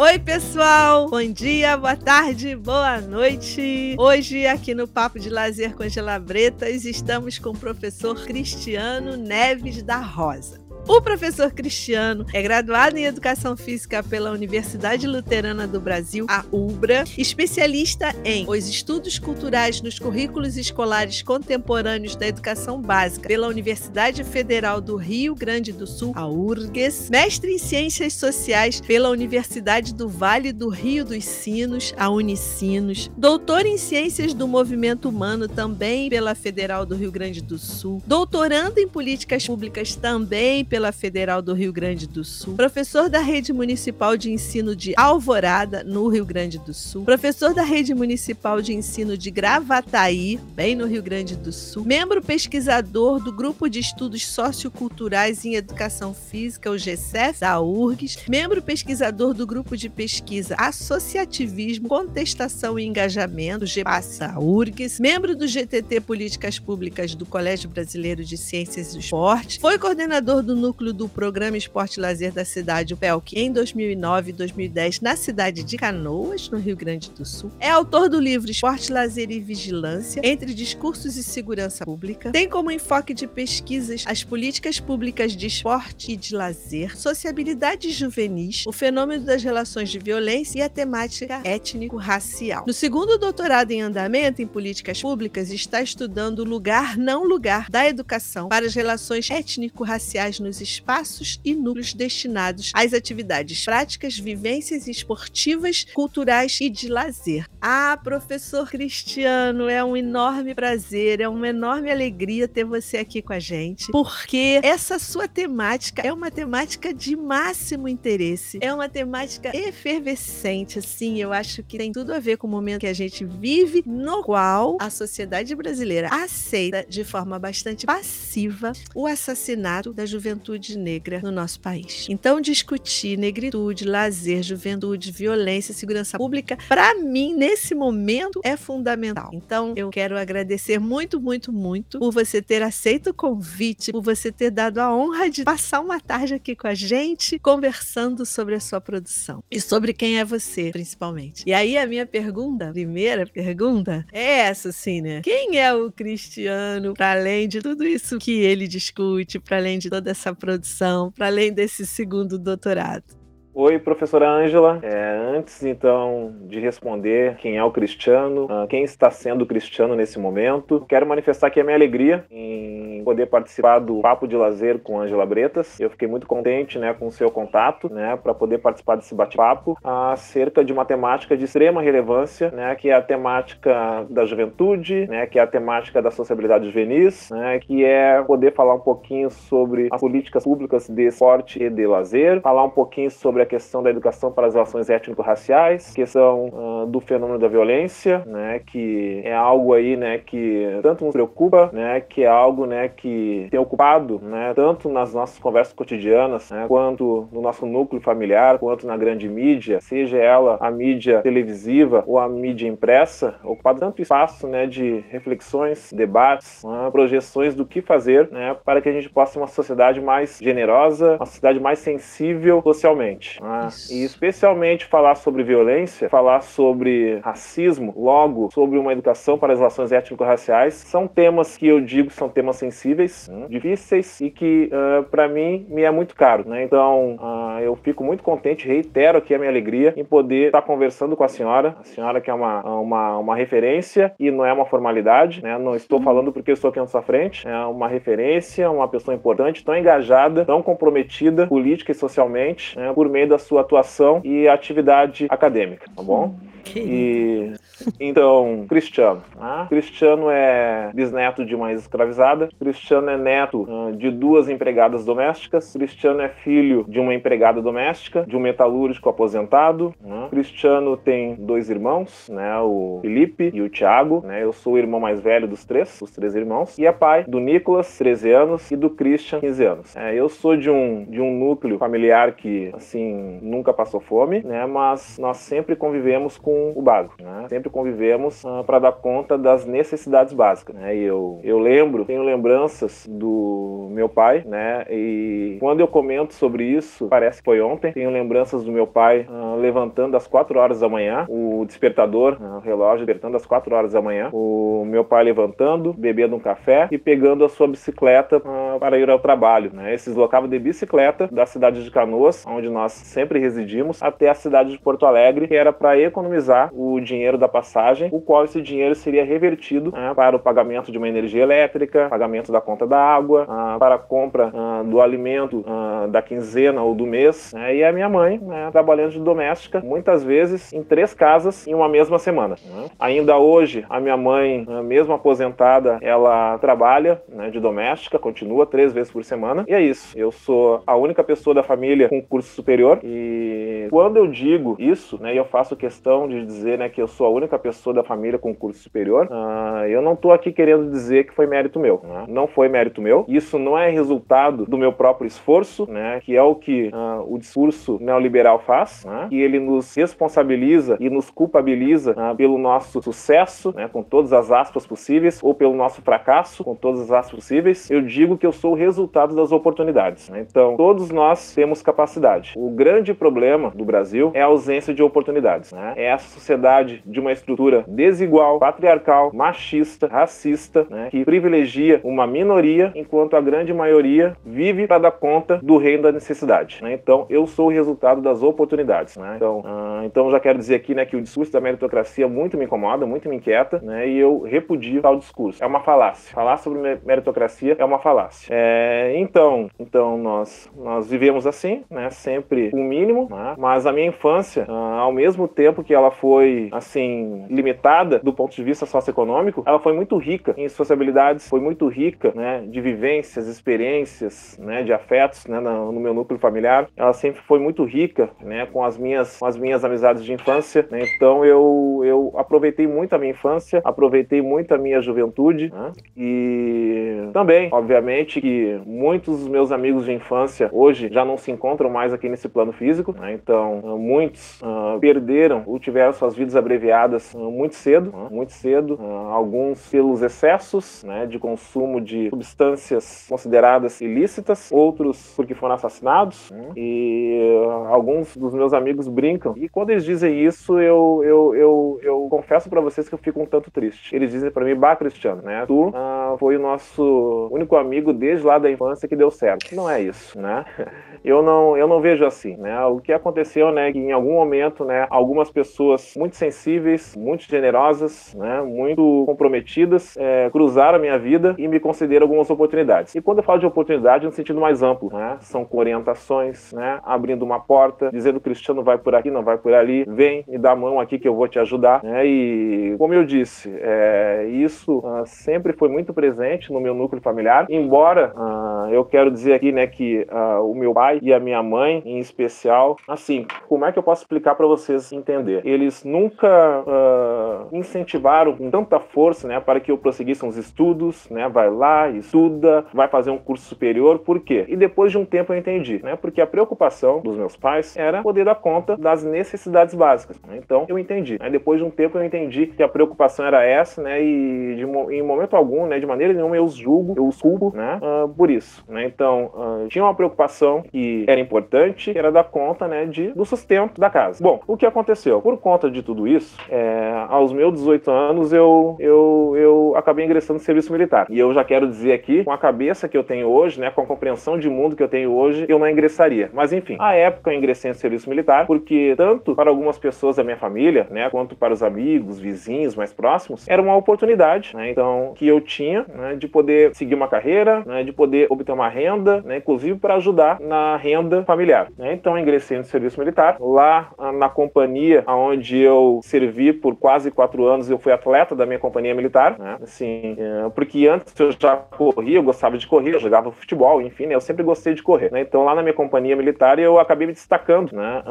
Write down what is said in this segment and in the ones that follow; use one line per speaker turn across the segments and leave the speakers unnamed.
Oi, pessoal! Bom dia, boa tarde, boa noite! Hoje, aqui no Papo de Lazer com Angela Bretas, estamos com o professor Cristiano Neves da Rosa. O professor Cristiano é graduado em Educação Física pela Universidade Luterana do Brasil, a UBRA, especialista em os estudos culturais nos currículos escolares contemporâneos da educação básica pela Universidade Federal do Rio Grande do Sul, a URGS, mestre em Ciências Sociais pela Universidade do Vale do Rio dos Sinos, a Unicinos, doutor em Ciências do Movimento Humano também pela Federal do Rio Grande do Sul, doutorando em Políticas Públicas também pela Federal do Rio Grande do Sul, professor da Rede Municipal de Ensino de Alvorada, no Rio Grande do Sul, professor da Rede Municipal de Ensino de Gravataí, bem no Rio Grande do Sul, membro pesquisador do Grupo de Estudos Socioculturais em Educação Física, o GCEF, da URGS, membro pesquisador do Grupo de Pesquisa Associativismo, Contestação e Engajamento, GPAS, da URGS, membro do GTT Políticas Públicas do Colégio Brasileiro de Ciências do Esporte, foi coordenador do núcleo do Programa Esporte e Lazer da cidade, o PELC, em 2009 e 2010, na cidade de Canoas, no Rio Grande do Sul. É autor do livro Esporte, Lazer e Vigilância, entre discursos e segurança pública. Tem como enfoque de pesquisas as políticas públicas de esporte e de lazer, sociabilidade juvenis, o fenômeno das relações de violência e a temática étnico-racial. No segundo doutorado em andamento em políticas públicas, está estudando o lugar não lugar da educação para as relações étnico-raciais nos espaços e núcleos destinados às atividades práticas, vivências esportivas, culturais e de lazer. Ah, professor Cristiano, é um enorme prazer, é uma enorme alegria ter você aqui com a gente, porque essa sua temática é uma temática de máximo interesse, é uma temática efervescente, assim, eu acho que tem tudo a ver com o momento que a gente vive, no qual a sociedade brasileira aceita de forma bastante passiva o assassinato da juventude juventude negra no nosso país. Então, discutir negritude, lazer, juventude, violência, segurança pública, para mim, nesse momento, é fundamental. Então, eu quero agradecer muito, muito, muito por você ter aceito o convite, por você ter dado a honra de passar uma tarde aqui com a gente, conversando sobre a sua produção e sobre quem é você, principalmente. E aí, a minha pergunta, primeira pergunta, é essa, assim, né? Quem é o Cristiano, para além de tudo isso que ele discute, para além de toda essa produção, para além desse segundo doutorado?
Oi, professora Ângela. É, antes, então, de responder quem é o Cristiano, uh, quem está sendo Cristiano nesse momento, quero manifestar aqui a minha alegria em poder participar do Papo de Lazer com Ângela Bretas. Eu fiquei muito contente né, com o seu contato, né, para poder participar desse bate-papo acerca de uma temática de extrema relevância, né, que é a temática da juventude, né, que é a temática da sociabilidade juvenis, né, que é poder falar um pouquinho sobre as políticas públicas de esporte e de lazer, falar um pouquinho sobre sobre a questão da educação para as relações étnico-raciais, questão uh, do fenômeno da violência, né, que é algo aí, né, que tanto nos preocupa, né, que é algo, né, que tem ocupado, né, tanto nas nossas conversas cotidianas, né, quanto no nosso núcleo familiar, quanto na grande mídia, seja ela a mídia televisiva ou a mídia impressa, ocupado tanto espaço, né, de reflexões, debates, né, projeções do que fazer, né, para que a gente possa ter uma sociedade mais generosa, uma sociedade mais sensível socialmente. Ah, e especialmente falar sobre violência, falar sobre racismo, logo sobre uma educação para as relações étnico-raciais, são temas que eu digo são temas sensíveis, hum, difíceis e que uh, para mim me é muito caro. Né? Então uh, eu fico muito contente, reitero aqui a minha alegria em poder estar conversando com a senhora, a senhora que é uma, uma, uma referência e não é uma formalidade, né? não estou falando porque eu estou aqui na sua frente, é uma referência, uma pessoa importante, tão engajada, tão comprometida política e socialmente, né? por meio da sua atuação e atividade acadêmica, tá bom? E então, Cristiano. Né? Cristiano é bisneto de uma escravizada. Cristiano é neto uh, de duas empregadas domésticas. Cristiano é filho de uma empregada doméstica, de um metalúrgico aposentado. Né? Cristiano tem dois irmãos, né? O Felipe e o Tiago. Né? Eu sou o irmão mais velho dos três, os três irmãos. E é pai do Nicolas, 13 anos, e do Christian, 15 anos. É, eu sou de um, de um núcleo familiar que, assim, nunca passou fome, né? Mas nós sempre convivemos com o bago, né? Sempre convivemos uh, para dar conta das necessidades básicas. Né? E eu, eu lembro, tenho lembranças do meu pai, né? E quando eu comento sobre isso, parece que foi ontem, tenho lembranças do meu pai uh, levantando às 4 horas da manhã, o despertador, uh, o relógio despertando às 4 horas da manhã, o meu pai levantando, bebendo um café e pegando a sua bicicleta para ir ao trabalho. Né? Ele se deslocava de bicicleta da cidade de Canoas, onde nós sempre residimos, até a cidade de Porto Alegre, que era para economizar o dinheiro da passagem, o qual esse dinheiro seria revertido né, para o pagamento de uma energia elétrica, pagamento da conta da água, uh, para a compra uh, do alimento uh, da quinzena ou do mês. Né, e a minha mãe, né, trabalhando de doméstica, muitas vezes em três casas em uma mesma semana. Né. Ainda hoje, a minha mãe, mesmo aposentada, ela trabalha né, de doméstica, continua três vezes por semana. E é isso. Eu sou a única pessoa da família com curso superior e quando eu digo isso, né, eu faço questão de dizer né, que eu sou a única pessoa da família com curso superior, uh, eu não estou aqui querendo dizer que foi mérito meu. Né? Não foi mérito meu. Isso não é resultado do meu próprio esforço, né, que é o que uh, o discurso neoliberal faz, né, que ele nos responsabiliza e nos culpabiliza uh, pelo nosso sucesso, né, com todas as aspas possíveis, ou pelo nosso fracasso, com todas as aspas possíveis. Eu digo que eu sou o resultado das oportunidades. Né? Então, todos nós temos capacidade. O grande problema do Brasil é a ausência de oportunidades. Né? É essa sociedade de uma estrutura desigual, patriarcal, machista, racista, né? que privilegia uma minoria, enquanto a grande maioria vive para dar conta do reino da necessidade. Né? Então, eu sou o resultado das oportunidades. Né? Então, uh, então, já quero dizer aqui né, que o discurso da meritocracia muito me incomoda, muito me inquieta, né? e eu repudio tal discurso. É uma falácia. Falar sobre meritocracia é uma falácia. É, então, então nós, nós vivemos assim, né? sempre o mínimo, né? mas a minha infância, uh, ao mesmo tempo que ela foi assim limitada do ponto de vista socioeconômico, ela foi muito rica em sociabilidades, foi muito rica né, de vivências, experiências, né, de afetos né, no meu núcleo familiar. Ela sempre foi muito rica né, com as minhas, com as minhas amizades de infância. Né? Então eu, eu aproveitei muito a minha infância, aproveitei muito a minha juventude né? e também, obviamente, que muitos dos meus amigos de infância hoje já não se encontram mais aqui nesse plano físico. Né? Então muitos uh, perderam ou tiveram suas vidas abreviadas uh, muito cedo, uh, muito cedo. alguns pelos excessos né, de consumo de substâncias consideradas ilícitas, outros porque foram assassinados. E alguns dos meus amigos brincam. E quando eles dizem isso, eu, eu, eu, eu confesso para vocês que eu fico um tanto triste. Eles dizem para mim, bah, Cristiano, né? Tu foi o nosso único amigo desde lá da infância que deu certo. Não é isso, né? Eu não, eu não vejo assim, né? O que aconteceu, né, que em algum momento, né, algumas pessoas muito sensíveis, muito generosas, né, muito comprometidas, é, cruzaram a minha vida e me concederam algumas oportunidades. E quando eu falo de oportunidade, no sentido mais amplo, né, são com orientações, né, abrindo uma porta, dizendo Cristiano vai por aqui, não vai por ali, vem, me dá a mão aqui que eu vou te ajudar, né, e como eu disse, é, isso uh, sempre foi muito presente no meu núcleo familiar, embora uh, eu quero dizer aqui, né, que uh, o meu pai e a minha mãe, em especial, assim, como é que eu posso explicar para vocês entender? Eles nunca uh, incentivaram com tanta força, né, para que eu prosseguisse os estudos, né, vai lá, estuda, vai fazer um curso superior, por quê? E depois de um tempo eu entendi, né, porque a preocupação dos meus pais era poder dar conta das necessidades básicas. Né? Então eu entendi. Né? Depois de um tempo eu entendi que a preocupação era essa, né, e de, em momento algum, né, de maneira nenhuma eu os julgo, eu os culpo, né, uh, por isso, né? Então uh, tinha uma preocupação que era importante, que era dar conta, né, de, do sustento da casa. Bom, o que aconteceu? Por conta de tudo isso, é, aos meus 18 anos eu, eu, eu acabei ingressando no serviço militar. E eu já quero dizer aqui, com a cabeça que eu tenho hoje, né, com a compreensão de mundo que eu tenho hoje, eu não ingressaria. Mas enfim, à época eu ingressei no serviço militar porque tanto para algumas pessoas da minha família, né, quanto para os amigos, vizinhos mais próximos, era uma oportunidade, né, então que eu tinha, né, de poder seguir uma carreira, né, de poder obter uma renda, né, inclusive para ajudar na renda familiar. Né? Então eu ingressei no serviço militar. Lá na companhia onde eu servi por quase quatro anos, eu fui atleta da minha companhia militar. Né? Assim, é, porque antes eu já corria, eu gostava de correr, eu jogava futebol, enfim, né? eu sempre gostei de correr. Né? Então lá na minha companhia militar eu acabei me destacando, né?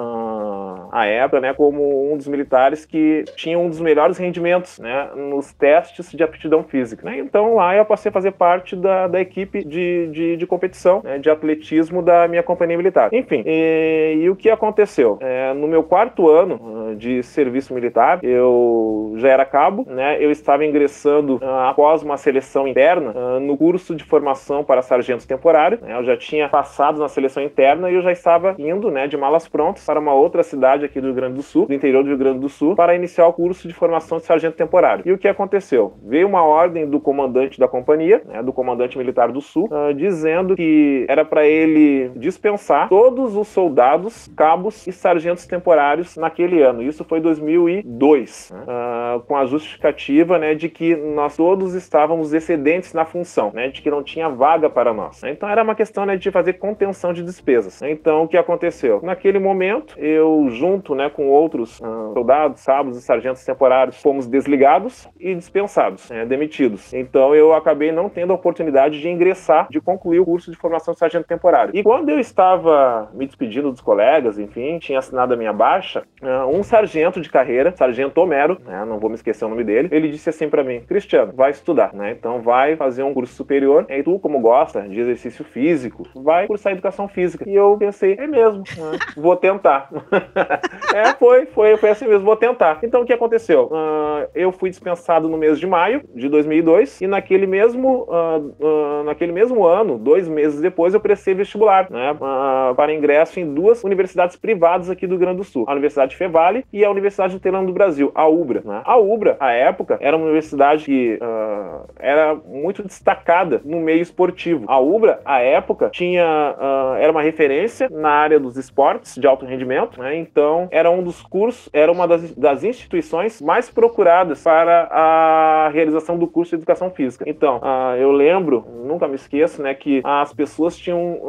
A época, né, como um dos militares que tinha um dos melhores rendimentos, né, nos testes de aptidão física. Né? Então lá eu passei a fazer parte da, da equipe de, de, de competição, né, de atletismo da minha companhia militar. Enfim, e, e o que aconteceu? É, no meu quarto ano uh, de serviço militar. Eu já era cabo, né? Eu estava ingressando uh, após uma seleção interna uh, no curso de formação para sargento temporário. Né? Eu já tinha passado na seleção interna e eu já estava indo, né, de malas prontas para uma outra cidade aqui do Rio Grande do Sul, do interior do Rio Grande do Sul, para iniciar o curso de formação de sargento temporário. E o que aconteceu? Veio uma ordem do comandante da companhia, né, do comandante militar do Sul, dizendo que era para ele dispensar todos os soldados, cabos e sargentos temporários naquele ano. Isso foi 2002, né? uh, com a justificativa né, de que nós todos estávamos excedentes na função, né, de que não tinha vaga para nós. Então era uma questão né, de fazer contenção de despesas. Então o que aconteceu? Naquele momento, eu junto né, com outros uh, soldados, cabos e sargentos temporários, fomos desligados e dispensados, né, demitidos. Então eu acabei não tendo a oportunidade de ingressar, de concluir o curso de formação de sargento temporário. E quando eu estava me despedindo dos colegas, enfim, tinha assinado a minha baixa, ah, um sargento de carreira, sargento Homero, né, não vou me esquecer o nome dele, ele disse assim para mim, Cristiano, vai estudar, né? Então vai fazer um curso superior, e tu, como gosta de exercício físico, vai cursar educação física. E eu pensei, é mesmo, né? vou tentar. é, foi, foi, foi assim mesmo, vou tentar. Então o que aconteceu? Uh, eu fui dispensado no mês de maio de 2002 e naquele mesmo, uh, uh, naquele mesmo ano, dois meses depois, eu prestei vestibular, né? para ingresso em duas universidades privadas aqui do Rio Grande do Sul, a Universidade Fevale e a Universidade Luterana do Brasil, a UBRA. Né? A UBRA, à época, era uma universidade que uh, era muito destacada no meio esportivo. A UBRA, à época, tinha uh, era uma referência na área dos esportes de alto rendimento, né? então era um dos cursos, era uma das, das instituições mais procuradas para a realização do curso de educação física. Então, uh, eu lembro, nunca me esqueço, né, que as pessoas tinham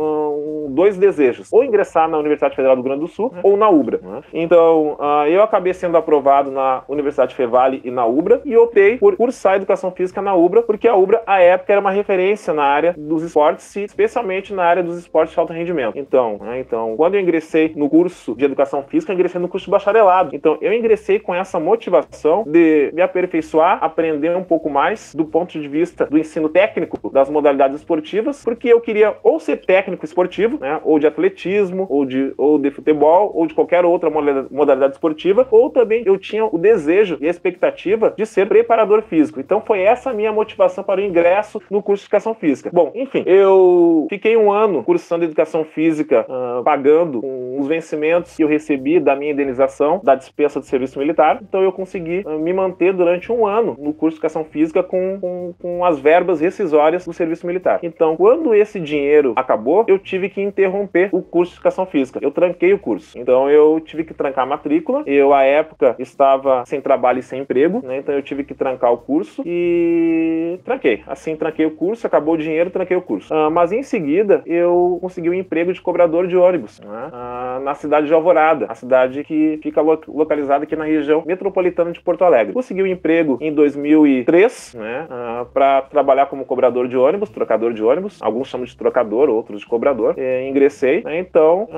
dois desejos: ou ingressar na Universidade Federal do Rio Grande do Sul ou na UBRA. Né? Então, uh, eu acabei sendo aprovado na Universidade Fevale e na UBRA e optei por cursar Educação Física na UBRA, porque a UBRA, à época, era uma referência na área dos esportes, especialmente na área dos esportes de alto rendimento. Então, né, então quando eu ingressei no curso de Educação Física, eu ingressei no curso de bacharelado. Então, eu ingressei com essa motivação de me aperfeiçoar, aprender um pouco mais do ponto de vista do ensino técnico das modalidades esportivas, porque eu queria ou ser técnico esportivo, né, ou de atletismo, ou de, ou de futebol, ou de qualquer outra modalidade esportiva, ou também eu tinha o desejo e a expectativa de ser preparador físico. Então foi essa a minha motivação para o ingresso no curso de educação física. Bom, enfim, eu fiquei um ano cursando educação física, uh, pagando os vencimentos que eu recebi da minha indenização da dispensa de serviço militar. Então eu consegui uh, me manter durante um ano no curso de educação física com, com, com as verbas rescisórias do serviço militar. Então, quando esse dinheiro acabou, eu tive que interromper o curso de educação física. Eu tranquei o curso. Então eu tive que trancar a matrícula. Eu, à época, estava sem trabalho e sem emprego, né? Então eu tive que trancar o curso e tranquei. Assim, tranquei o curso, acabou o dinheiro, tranquei o curso. Uh, mas em seguida, eu consegui um emprego de cobrador de ônibus né? uh, na cidade de Alvorada, a cidade que fica lo localizada aqui na região metropolitana de Porto Alegre. Consegui um emprego em 2003, né? Ah, para trabalhar como cobrador de ônibus, trocador de ônibus. Alguns chamam de trocador, outros de cobrador. E ingressei, né? Então,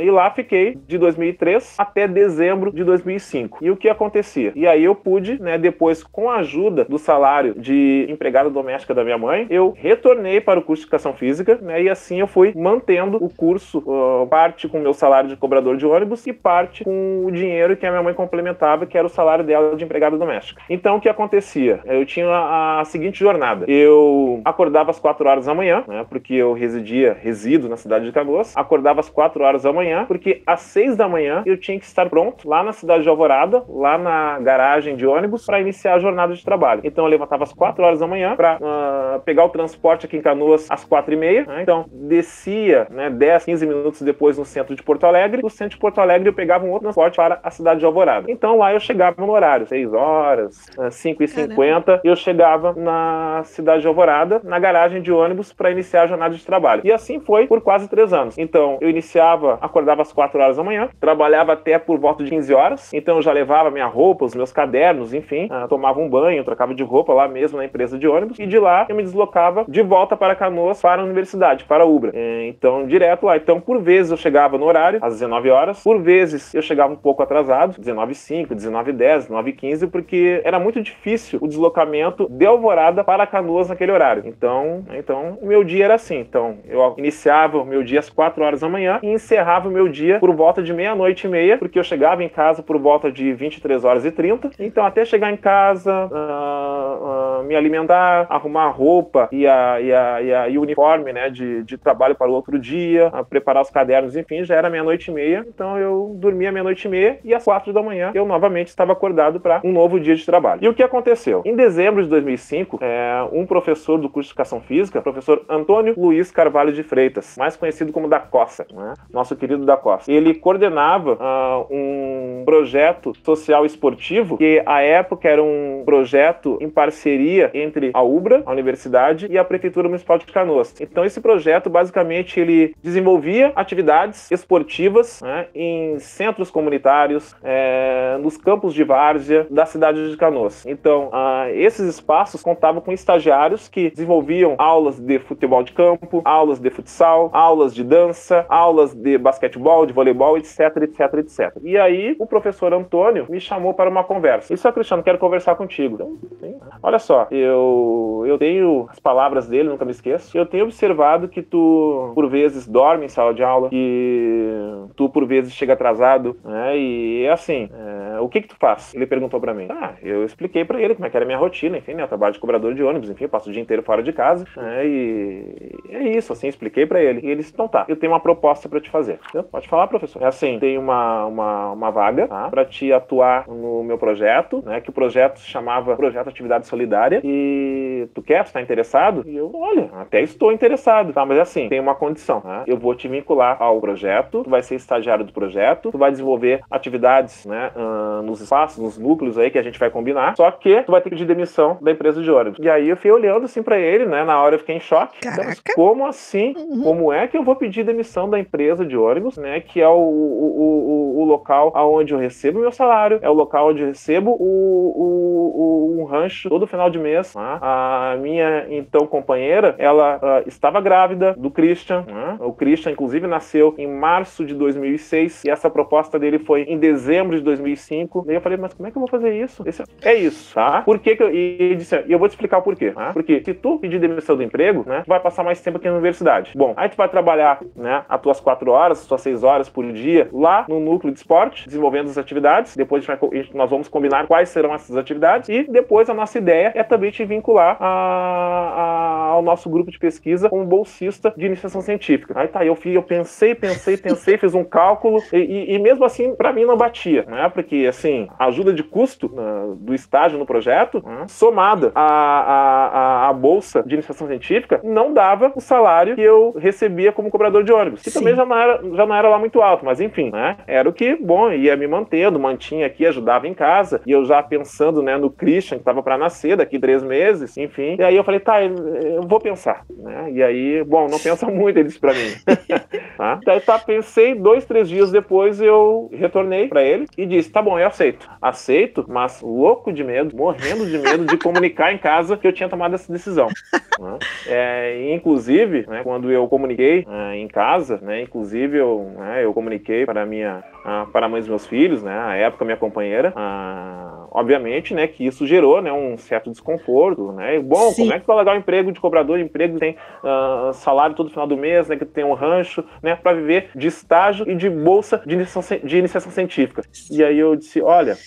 e lá fiquei de 2003 até dezembro de 2005. E o que acontecia? E aí eu pude, né, depois, com a ajuda do salário de empregada doméstica da minha mãe, eu retornei para o curso de educação física, né, e assim eu fui mantendo o curso, uh, parte com o meu salário de cobrador de ônibus e parte com o dinheiro que a minha mãe complementava, que era o salário dela de empregada doméstica. Então o que acontecia? Eu tinha a, a seguinte jornada. Eu acordava às 4 horas da manhã, né, porque eu residia, resido na cidade de Canoas, acordava às 4 horas da manhã, porque às 6 da manhã eu tinha que estar pronto lá na cidade de Alvorada, lá na garagem de ônibus, para iniciar a jornada de trabalho. Então eu levantava às 4 horas da manhã para uh, ah, pegar o transporte aqui em Canoas às 4 e meia. Né? Então descia né, 10, 15 minutos depois no centro de Porto Alegre. Do centro de Porto Alegre eu pegava um outro transporte para a cidade de Alvorada. Então lá eu chegava no horário, 6 horas, 5 e 50 eu chegava na cidade de Alvorada, na garagem de ônibus, para iniciar a jornada de trabalho. E assim foi por quase três anos. Então eu iniciava, acordava às 4 horas da manhã, trabalhava até por volta de 15 horas, então eu já levava minha roupa, os meus cadernos, enfim, uh, tomava um banho, trocava de roupa lá mesmo na empresa de ônibus, e de lá eu me deslocava de volta para Canoas, para a universidade, para a Ubra. É, então, direto lá. Então, por vezes eu chegava no horário, às 19 horas, por vezes eu chegava um pouco atrasado, 19h05, 19h10, 19h15, porque era muito difícil o deslocamento de Alvorada para Canoas naquele horário. Então, então o meu dia era assim. Então, eu iniciava o meu dia às 4 horas da manhã e encerrava o meu dia por volta de meia-noite e meia, porque eu chegava em em casa por volta de 23 horas e 30. Então, até chegar em casa, uh, uh, me alimentar, arrumar a roupa e, a, e, a, e, a, e uniforme né, de, de trabalho para o outro dia, preparar os cadernos, enfim, já era meia-noite e meia. Então, eu dormia meia-noite e meia e às quatro da manhã eu novamente estava acordado para um novo dia de trabalho. E o que aconteceu? Em dezembro de 2005, é, um professor do curso de Educação Física, professor Antônio Luiz Carvalho de Freitas, mais conhecido como da Costa, né? nosso querido da Costa, ele coordenava uh, um projeto social esportivo que, à época, era um projeto em parceria entre a UBRA, a universidade, e a Prefeitura Municipal de Canoas. Então, esse projeto, basicamente, ele desenvolvia atividades esportivas né, em centros comunitários, é, nos campos de várzea da cidade de Canoas. Então, uh, esses espaços contavam com estagiários que desenvolviam aulas de futebol de campo, aulas de futsal, aulas de dança, aulas de basquetebol, de voleibol, etc, etc, etc. E aí, o professor Antônio me chamou para uma conversa. Isso é, Cristiano, quero conversar contigo. Então, olha só, eu, eu tenho as palavras dele, nunca me esqueço. Eu tenho observado que tu, por vezes, dorme em sala de aula, que tu, por vezes, chega atrasado, né? E é assim, é, o que que tu faz? Ele perguntou para mim. Ah, eu expliquei para ele como é que era a minha rotina, enfim, né? Eu trabalho de cobrador de ônibus, enfim, eu passo o dia inteiro fora de casa, né? E é isso, assim, expliquei para ele. E ele disse, então tá, eu tenho uma proposta para te fazer. Então, pode falar, professor. É assim, tem uma, uma, uma vaga, tá? Para te atuar no meu projeto, né? Que o projeto se chamava Projeto Atividade Solidária. E tu quer? Tu tá interessado? E eu, olha, até estou interessado, tá? Mas é assim, tem uma condição, tá? Eu vou te vincular ao projeto, tu vai ser estagiário do projeto, tu vai desenvolver atividades, né? Nos espaços, nos núcleos aí que a gente vai combinar. Só que tu vai ter que pedir demissão da empresa de ônibus. E aí eu fui olhando assim para ele, né? Na hora eu fiquei em choque. Caraca. Como assim? Uhum. Como é que eu vou pedir demissão da empresa de ônibus, né? Que é o, o, o, o local aonde eu recebo meu salário, é o local onde eu recebo o, o, o um rancho todo final de mês. Né? A minha então companheira, ela uh, estava grávida do Christian. Né? O Christian, inclusive, nasceu em março de 2006 e essa proposta dele foi em dezembro de 2005. E eu falei, mas como é que eu vou fazer isso? É isso, tá? Por que, que eu. E, disse, e eu vou te explicar o porquê. Tá? Porque se tu pedir demissão do emprego, né? Tu vai passar mais tempo aqui na universidade. Bom, aí tu vai trabalhar, né? As tuas quatro horas, as tuas seis horas por dia lá no núcleo de esporte, desenvolvendo as atividades. Depois vai, nós vamos combinar quais serão essas atividades. E depois a nossa ideia é também te vincular a, a, ao nosso grupo de pesquisa como bolsista de iniciação científica. Aí tá, eu, fui, eu pensei, pensei, pensei, fiz um cálculo e, e, e mesmo assim, para mim não batia, né? Porque, assim, a ajuda de custo uh, do estágio no projeto, uh, somada à, à, à, bolsa de iniciação científica, não dava o salário que eu recebia como cobrador de ônibus, que Sim. também já não, era, já não era lá muito alto, mas enfim, né? Era o que, bom, ia me mantendo, mantinha aqui, ajudava em casa, e eu já pensando, né, no Christian, que estava para nascer daqui três meses, enfim. E aí eu falei, tá, eu vou pensar, né? E aí, bom, não pensa muito, ele disse para mim. tá? Daí tá, pensei, dois, três dias depois eu retornei para ele e disse, tá bom, eu aceito. Aceito, mas louco de medo, morrendo de medo de comunicar em casa que eu tinha tomado essa decisão. né? é, inclusive, né, quando eu comuniquei é, em casa, né, inclusive eu, né, eu comuniquei para a minha, para a mãe dos meus filhos, né, a época minha companheira, obviamente, né, que isso gerou, né, um certo desconforto, né, e, bom, Sim. como é que vai largar o emprego de cobrador, emprego que tem uh, salário todo final do mês, né, que tem um rancho, né, para viver de estágio e de bolsa de iniciação, de iniciação científica. E aí eu disse, olha,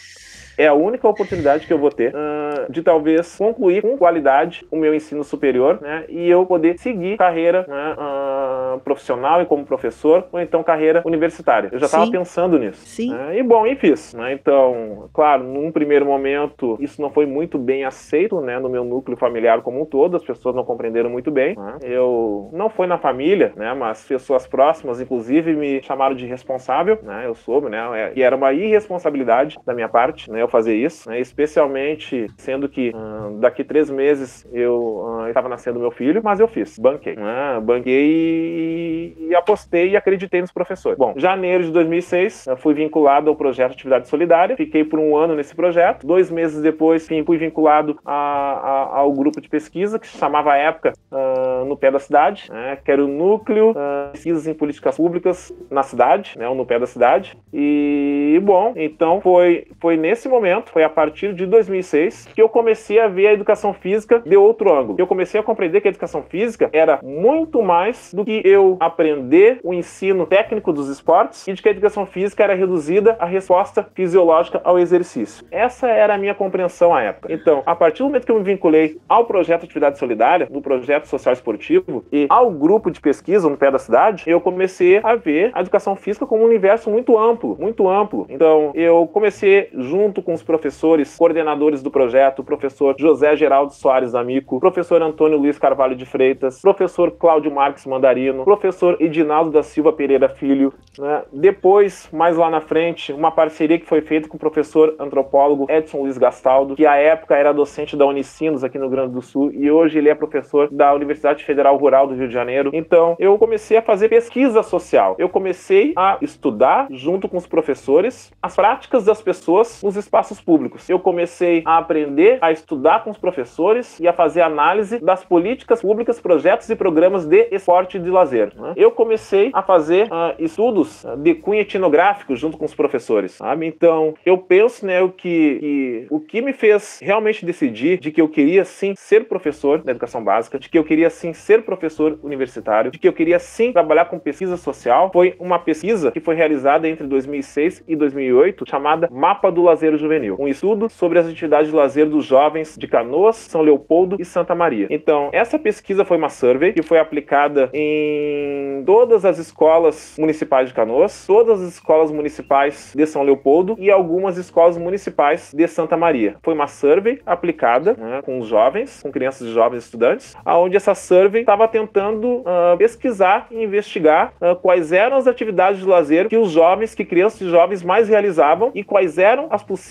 é a única oportunidade que eu vou ter uh, de talvez concluir com qualidade o meu ensino superior, né? E eu poder seguir carreira né, uh, profissional e como professor, ou então carreira universitária. Eu já estava pensando nisso.
Sim.
Né? E bom, e fiz. Né? Então, claro, num primeiro momento, isso não foi muito bem aceito né, no meu núcleo familiar como um todo, as pessoas não compreenderam muito bem. Né? Eu não foi na família, né? Mas pessoas próximas, inclusive, me chamaram de responsável, né? Eu soube, né? É, e era uma irresponsabilidade da minha parte, né? Eu fazer isso, né? especialmente sendo que uh, daqui três meses eu uh, estava nascendo meu filho, mas eu fiz, banquei, né? banquei e, e, apostei e acreditei nos professores. Bom, janeiro de 2006 eu fui vinculado ao projeto Atividade Solidária, fiquei por um ano nesse projeto, dois meses depois fui vinculado a, a, ao grupo de pesquisa que se chamava à época uh, no pé da cidade, né, que era o núcleo uh, pesquisas em políticas públicas na cidade, né, no pé da cidade. E bom, então foi foi nesse momento, foi a partir de 2006 que eu comecei a ver a educação física de outro ângulo. Eu comecei a compreender que a educação física era muito mais do que eu aprender o ensino técnico dos esportes e de que a educação física era reduzida à resposta fisiológica ao exercício. Essa era a minha compreensão à época. Então, a partir do momento que eu me vinculei ao projeto Atividade Solidária, do projeto social esportivo e ao grupo de pesquisa no pé da cidade, eu comecei a ver a educação física como um universo muito amplo, muito amplo. Então, eu comecei junto com os professores, coordenadores do projeto, o professor José Geraldo Soares Amico, professor Antônio Luiz Carvalho de Freitas, professor Cláudio Marques Mandarino, professor Edinaldo da Silva Pereira Filho. Né? Depois, mais lá na frente, uma parceria que foi feita com o professor antropólogo Edson Luiz Gastaldo, que à época era docente da Unicinos aqui no Rio Grande do Sul e hoje ele é professor da Universidade Federal Rural do Rio de Janeiro. Então, eu comecei a fazer pesquisa social. Eu comecei a estudar junto com os professores as práticas das pessoas nos espaços públicos. Eu comecei a aprender a estudar com os professores e a fazer análise das políticas públicas, projetos e programas de esporte e de lazer. Né? Eu comecei a fazer uh, estudos de cunho etnográfico junto com os professores, sabe? Então, eu penso, né, o que, que, o que me fez realmente decidir de que eu queria sim ser professor da educação básica, de que eu queria sim ser professor universitário, de que eu queria sim trabalhar com pesquisa social, foi uma pesquisa que foi realizada entre 2006 e 2008, chamada Mapa do Lazer Juvenil, um estudo sobre as atividades de lazer dos jovens de Canoas, São Leopoldo e Santa Maria. Então, essa pesquisa foi uma survey que foi aplicada em todas as escolas municipais de Canoas, todas as escolas municipais de São Leopoldo e algumas escolas municipais de Santa Maria. Foi uma survey aplicada né, com os jovens, com crianças e jovens estudantes, aonde essa survey estava tentando uh, pesquisar e investigar uh, quais eram as atividades de lazer que os jovens, que crianças e jovens mais realizavam e quais eram as possíveis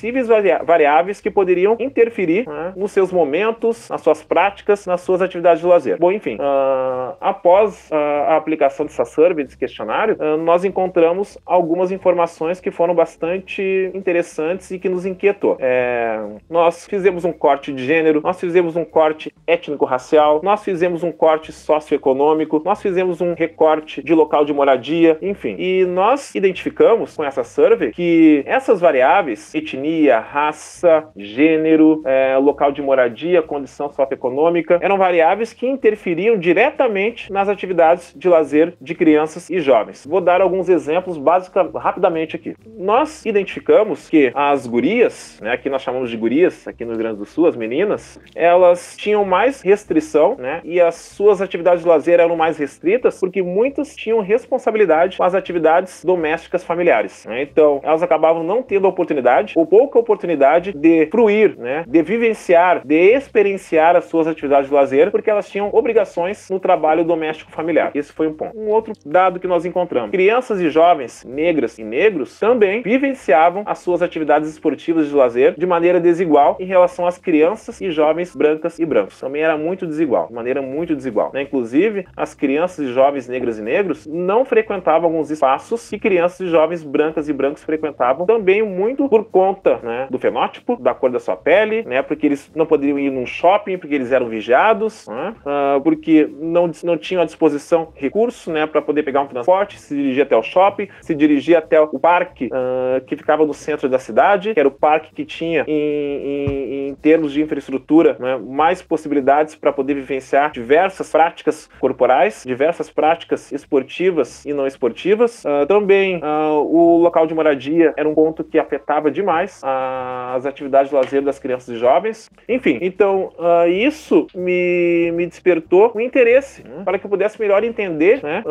variáveis que poderiam interferir né, nos seus momentos, nas suas práticas, nas suas atividades de lazer. Bom, enfim, uh, após a aplicação dessa survey, desse questionário, nós encontramos algumas informações que foram bastante interessantes e que nos inquietou. É, nós fizemos um corte de gênero, nós fizemos um corte étnico-racial, nós fizemos um corte socioeconômico, nós fizemos um recorte de local de moradia, enfim. E nós identificamos com essa survey que essas variáveis, etnia, raça, gênero, é, local de moradia, condição socioeconômica, eram variáveis que interferiam diretamente nas atividades de lazer de crianças e jovens. Vou dar alguns exemplos básicos rapidamente aqui. Nós identificamos que as gurias, né, que nós chamamos de gurias aqui no Rio Grande do Sul, as meninas, elas tinham mais restrição, né, e as suas atividades de lazer eram mais restritas porque muitas tinham responsabilidade com as atividades domésticas familiares. Né? Então, elas acabavam não tendo oportunidade ou pouca oportunidade de fruir, né, de vivenciar, de experienciar as suas atividades de lazer, porque elas tinham obrigações no trabalho doméstico familiar. Esse foi um ponto. Um outro dado que nós encontramos: crianças e jovens negras e negros também vivenciavam as suas atividades esportivas de lazer de maneira desigual em relação às crianças e jovens brancas e brancos. Também era muito desigual, de maneira muito desigual. Né? Inclusive, as crianças e jovens negras e negros não frequentavam alguns espaços que crianças e jovens brancas e brancos frequentavam, também muito por conta né, do fenótipo, da cor da sua pele, né, porque eles não poderiam ir num shopping, porque eles eram vigiados, né, uh, porque não, não tinham à disposição recurso né, para poder pegar um transporte, se dirigir até o shopping, se dirigir até o parque uh, que ficava no centro da cidade, que era o parque que tinha, em, em, em termos de infraestrutura, né, mais possibilidades para poder vivenciar diversas práticas corporais, diversas práticas esportivas e não esportivas. Uh, também uh, o local de moradia era um ponto que afetava demais as atividades de lazer das crianças e jovens. Enfim, então uh, isso me, me despertou o interesse né, para que eu pudesse melhor entender né,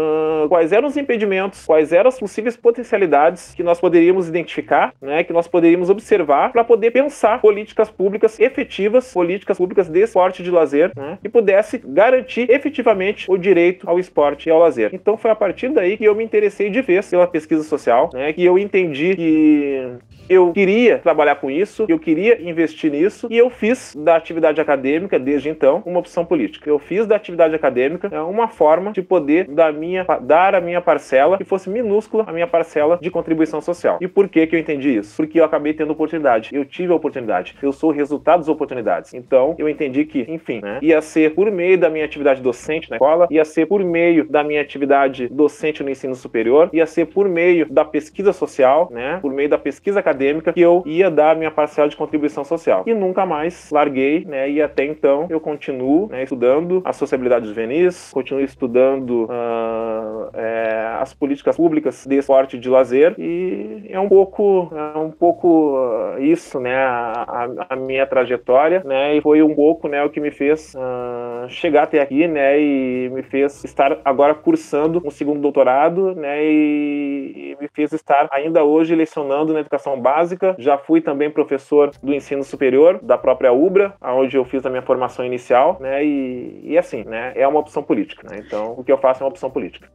quais eram os impedimentos, quais eram as possíveis potencialidades que nós poderíamos identificar, né, que nós poderíamos observar para poder pensar políticas públicas efetivas, políticas públicas de esporte de lazer, né, que pudesse garantir efetivamente o direito ao esporte e ao lazer. Então foi a partir daí que eu me interessei de vez pela pesquisa social, né, que eu entendi que eu queria trabalhar com isso, eu queria investir nisso e eu fiz da atividade acadêmica, desde então, uma opção política. Eu fiz da atividade acadêmica é, uma forma de poder dar, minha, dar a minha parcela, que fosse minúscula, a minha parcela de contribuição social. E por que que eu entendi isso? Porque eu acabei tendo oportunidade. Eu tive a oportunidade. Eu sou resultado das oportunidades. Então, eu entendi que, enfim, né, ia ser por meio da minha atividade docente na escola, ia ser por meio da minha atividade docente no ensino superior, ia ser por meio da pesquisa social, né, por meio da pesquisa acadêmica, que eu ia dar a minha parcela de contribuição social. E nunca mais larguei, né, e até então eu continuo né, estudando a sociabilidade juvenis, continuo estudando uh, é, as políticas públicas de esporte de lazer e é um pouco, é um pouco uh, isso, né, a, a, minha trajetória, né, e foi um pouco, né, o que me fez uh, chegar até aqui, né, e me fez estar agora cursando um segundo doutorado, né, e, e me fez estar ainda hoje lecionando na educação básica. Já fui também professor do ensino superior da própria UBRA, onde eu fiz a minha formação inicial, né, e, e assim, né, é uma opção política, né, então o que eu faço é uma opção política.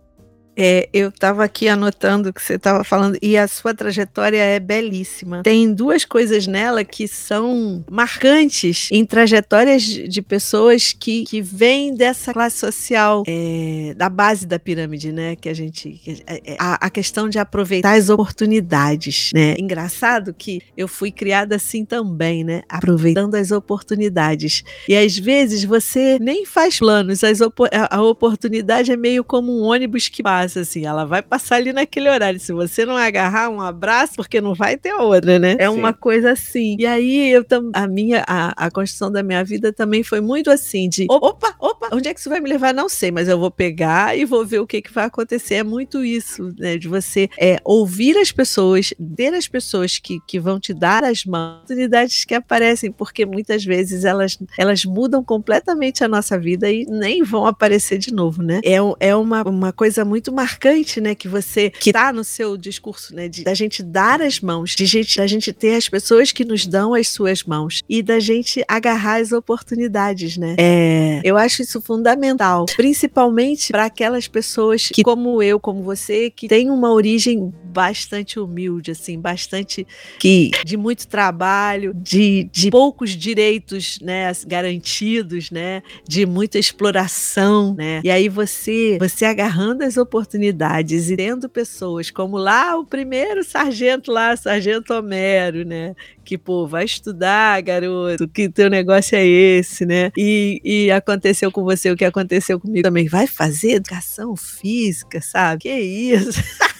É, eu estava aqui anotando o que você estava falando e a sua trajetória é belíssima. Tem duas coisas nela que são marcantes em trajetórias de pessoas que, que vêm dessa classe social é, da base da pirâmide, né? Que a gente é, a, a, questão de aproveitar as oportunidades, né? Engraçado que eu fui criada assim também, né? Aproveitando as oportunidades e às vezes você nem faz planos, as, a, a oportunidade é meio como um ônibus que passa fácil, assim. Ela vai passar ali naquele horário. Se você não agarrar um abraço, porque não vai ter outra, né? É Sim. uma coisa assim. E aí, eu a minha, a, a construção da minha vida também foi muito assim, de opa, opa, onde é que isso vai me levar? Não sei, mas eu vou pegar e vou ver o que, que vai acontecer. É muito isso, né? De você é, ouvir as pessoas, ter as pessoas que, que vão te dar as mãos, oportunidades que aparecem, porque muitas vezes elas, elas mudam completamente a nossa vida e nem vão aparecer de novo, né? É, é uma, uma coisa muito marcante, né, que você que tá no seu discurso, né, de da gente dar as mãos, de gente da gente ter as pessoas que nos dão as suas mãos e da gente agarrar as oportunidades, né? É, eu acho isso fundamental, principalmente para aquelas pessoas que como eu, como você, que tem uma origem bastante humilde, assim, bastante que de muito trabalho, de, de poucos direitos, né, garantidos, né, de muita exploração, né? E aí você você agarrando as oportunidades e tendo pessoas como lá o primeiro sargento lá, sargento Homero, né? Que, pô, vai estudar, garoto, que teu negócio é esse, né? E, e aconteceu com você o que aconteceu comigo também. Vai fazer educação física, sabe? Que isso?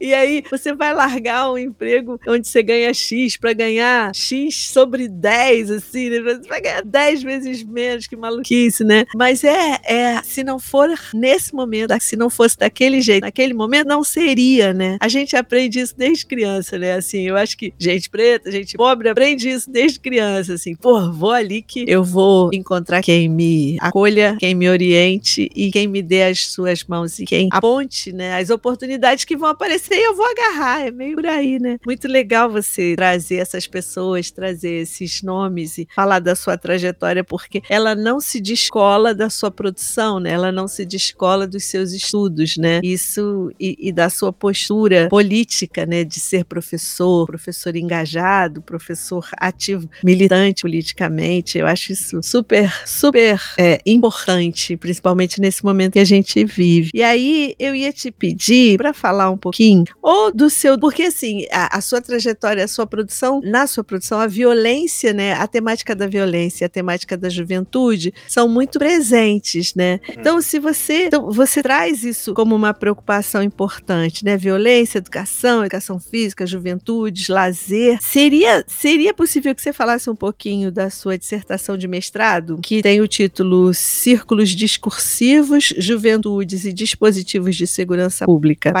E aí você vai largar um emprego onde você ganha X para ganhar X sobre 10, assim, né? Você vai ganhar 10 vezes menos, que maluquice, né? Mas é, é, se não for nesse momento, se não fosse daquele jeito, naquele momento, não seria, né? A gente aprende isso desde criança, né? Assim, eu acho que gente preta, gente pobre aprende isso desde criança, assim, pô, vou ali que eu vou encontrar quem me acolha, quem me oriente e quem me dê as suas mãos e quem aponte, né, as oportunidades que vão aparecer aparecer e eu vou agarrar. É meio por aí, né? Muito legal você trazer essas pessoas, trazer esses nomes e falar da sua trajetória, porque ela não se descola da sua produção, né? Ela não se descola dos seus estudos, né? Isso e, e da sua postura política, né? De ser professor, professor engajado, professor ativo, militante politicamente. Eu acho isso super, super é, importante, principalmente nesse momento que a gente vive. E aí eu ia te pedir para falar um pouquinho ou do seu. Porque, assim, a, a, sua trajetória, a sua produção, na sua produção, a violência, né? A temática da violência, a temática da juventude são muito presentes, né? Hum. Então, se você. Então, você traz isso como uma preocupação importante, né? Violência, educação, educação física, juventude, lazer. Seria, seria possível que você falasse um pouquinho da sua dissertação de mestrado, que tem o título Círculos Discursivos, Juventudes e Dispositivos de Segurança Pública,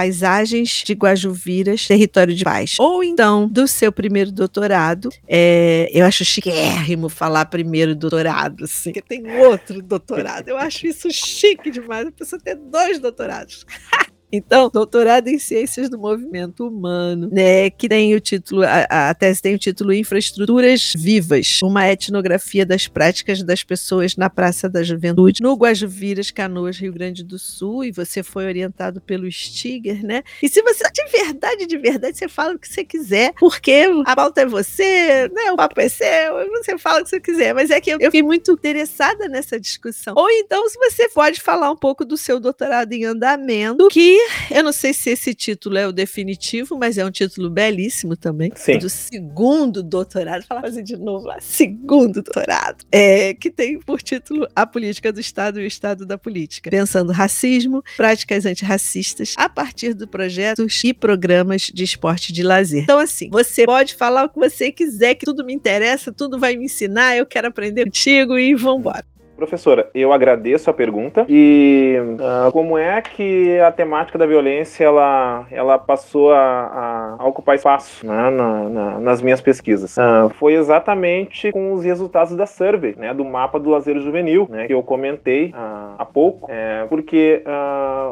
Paisagens de Guajuviras, Território de Paz. Ou então, do seu primeiro doutorado, é, eu acho chiquérrimo falar primeiro doutorado, assim, porque tem outro doutorado. Eu acho isso chique demais, a pessoa ter dois doutorados. Então, doutorado em Ciências do Movimento Humano, né, que tem o título, a, a tese tem o título Infraestruturas Vivas, uma etnografia das práticas das pessoas na Praça da Juventude, no Guajuviras, Canoas, Rio Grande do Sul, e você foi orientado pelo Stiger, né? E se você de verdade, de verdade, você fala o que você quiser, porque a pauta é você, né? O papo é seu, você fala o que você quiser, mas é que eu, eu fiquei muito interessada nessa discussão. Ou então, se você pode falar um pouco do seu doutorado em andamento, que eu não sei se esse título é o definitivo, mas é um título belíssimo também.
Sim.
Do segundo doutorado, falar fazer de novo lá, segundo doutorado, é, que tem por título A Política do Estado e o Estado da Política, pensando racismo, práticas antirracistas, a partir de projetos e programas de esporte de lazer. Então, assim, você pode falar o que você quiser, que tudo me interessa, tudo vai me ensinar, eu quero aprender contigo e vambora.
Professora, eu agradeço a pergunta e uh, como é que a temática da violência ela, ela passou a, a ocupar espaço né, na, na, nas minhas pesquisas? Uh, foi exatamente com os resultados da survey, né, do mapa do lazer juvenil, né, que eu comentei uh, há pouco, é, porque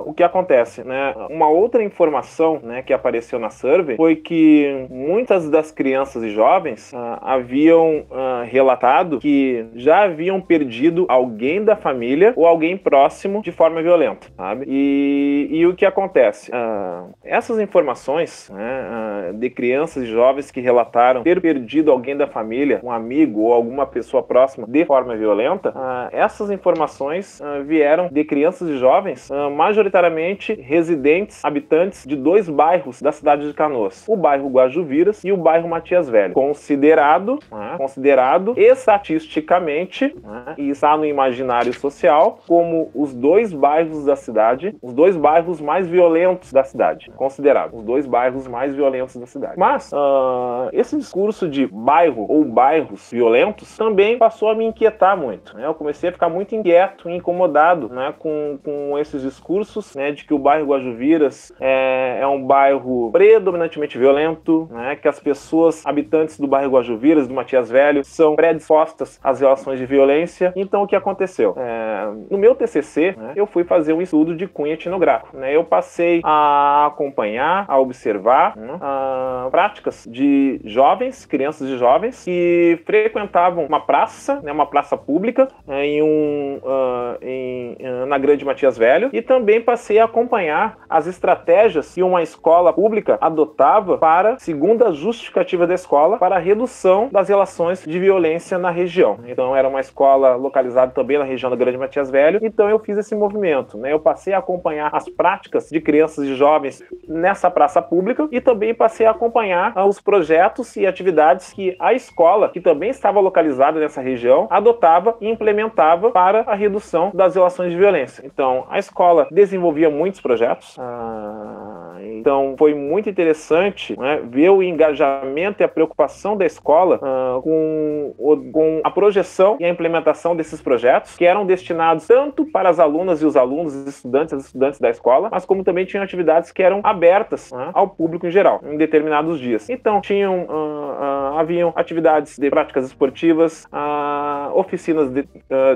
o que acontece, né, uma outra informação, né, que apareceu na survey foi que muitas das crianças e jovens haviam relatado que já haviam perdido alguém da família ou alguém próximo de forma violenta, sabe? E, e o que acontece? Uh, essas informações né, uh, de crianças e jovens que relataram ter perdido alguém da família, um amigo ou alguma pessoa próxima de forma violenta, uh, essas informações vieram de crianças e jovens majoritariamente residentes, habitantes de dois bairros da cidade de Canoas, o bairro Guajuviras e o bairro Matias Velho, considerado, né, considerado estatisticamente, né, e está no imaginário social como os dois bairros da cidade, os dois bairros mais violentos da cidade, considerados os dois bairros mais violentos da cidade. Mas uh, esse discurso de bairro ou bairros violentos também passou a me inquietar muito. Né? Eu comecei a ficar muito inquieto e incomodado né, com, com esses discursos né, de que o bairro Guajuviras é, é um bairro predominantemente violento, né, que as pessoas habitantes do bairro Guajuviras, do Matias Velho, são predispostas às relações de violência. Então, que aconteceu? É, no meu TCC, né, eu fui fazer um estudo de cunho etnográfico. Né, eu passei a acompanhar, a observar né, a práticas de jovens, crianças e jovens, que frequentavam uma praça, né, uma praça pública, né, em um, uh, em, uh, na Grande Matias Velho, e também passei a acompanhar as estratégias que uma escola pública adotava para, segundo a justificativa da escola, para a redução das relações de violência na região. Então, era uma escola localizada também na região da Grande Matias Velho, então eu fiz esse movimento. Né? Eu passei a acompanhar as práticas de crianças e jovens nessa praça pública e também passei a acompanhar ah, os projetos e atividades que a escola, que também estava localizada nessa região, adotava e implementava para a redução das relações de violência. Então, a escola desenvolvia muitos projetos. Ah então foi muito interessante né, ver o engajamento e a preocupação da escola uh, com, com a projeção e a implementação desses projetos, que eram destinados tanto para as alunas e os alunos, os estudantes, as estudantes da escola, mas como também tinham atividades que eram abertas né, ao público em geral, em determinados dias. Então tinham, uh, uh, haviam atividades de práticas esportivas, oficinas de,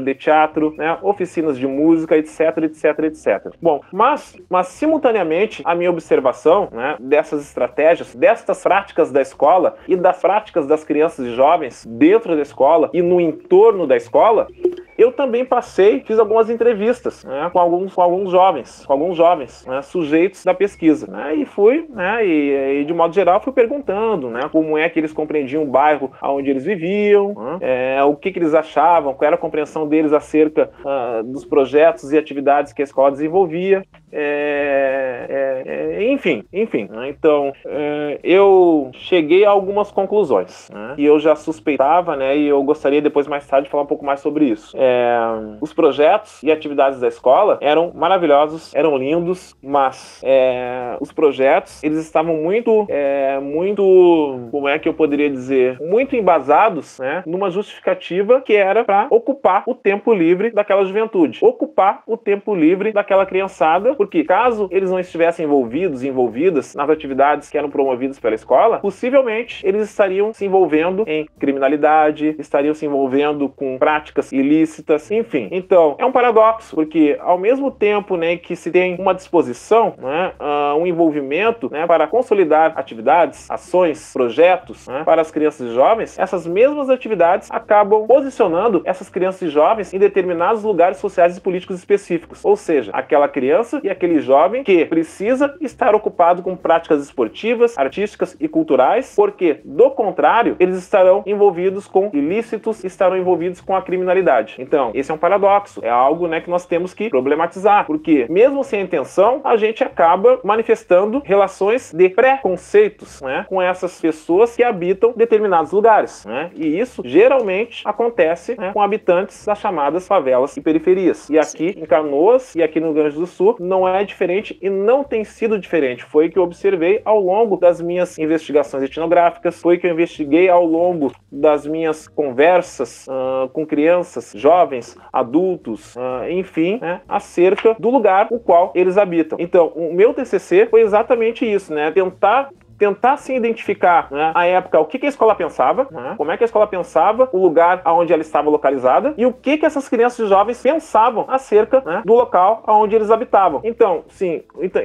de teatro, né, oficinas de música, etc, etc, etc. Bom, mas, mas simultaneamente a minha observação observação né, dessas estratégias, destas práticas da escola e das práticas das crianças e jovens dentro da escola e no entorno da escola, eu também passei, fiz algumas entrevistas né, com, alguns, com alguns jovens, com alguns jovens, né, sujeitos da pesquisa. Né, e fui, né, e, e, de modo geral, fui perguntando né, como é que eles compreendiam o bairro onde eles viviam, né, é, o que, que, eles achavam, qual era a compreensão deles acerca uh, dos projetos e atividades que a escola desenvolvia. É, é, é, enfim, enfim. Né? Então, é, eu cheguei a algumas conclusões né? e eu já suspeitava, né? E eu gostaria depois mais tarde de falar um pouco mais sobre isso. É, os projetos e atividades da escola eram maravilhosos, eram lindos, mas é, os projetos eles estavam muito, muito, como é que eu poderia dizer, muito embasados, né? Numa justificativa que era para ocupar o tempo livre daquela juventude, ocupar o tempo livre daquela criançada porque caso eles não estivessem envolvidos envolvidas nas atividades que eram promovidas pela escola, possivelmente eles estariam se envolvendo em criminalidade, estariam se envolvendo com práticas ilícitas ilícitas, enfim. Então, é um paradoxo, porque ao mesmo tempo né, que se tem uma disposição, né, uh, um envolvimento né, para consolidar atividades, ações, projetos né, para as crianças e jovens, essas mesmas atividades acabam posicionando essas crianças e jovens em determinados lugares sociais e políticos específicos. Ou seja, aquela criança e aquele jovem que precisa estar ocupado com práticas esportivas, artísticas e culturais, porque, do contrário, eles estarão envolvidos com ilícitos, estarão envolvidos com a criminalidade. Então, esse é um paradoxo, é algo né, que nós temos que problematizar, porque, mesmo sem intenção, a gente acaba manifestando relações de preconceitos né, com essas pessoas que habitam determinados lugares. Né? E isso geralmente acontece né, com habitantes das chamadas favelas e periferias. E aqui em Canoas e aqui no Rio Grande do Sul não é diferente e não tem sido diferente. Foi o que eu observei ao longo das minhas investigações etnográficas, foi o que eu investiguei ao longo das minhas conversas uh, com crianças, jovens, adultos, uh, enfim, né, acerca do lugar o qual eles habitam. Então, o meu TCC foi exatamente isso, né? Tentar tentar se identificar né, a época, o que, que a escola pensava, né, como é que a escola pensava, o lugar onde ela estava localizada e o que, que essas crianças e jovens pensavam acerca né, do local onde eles habitavam. Então, sim, então,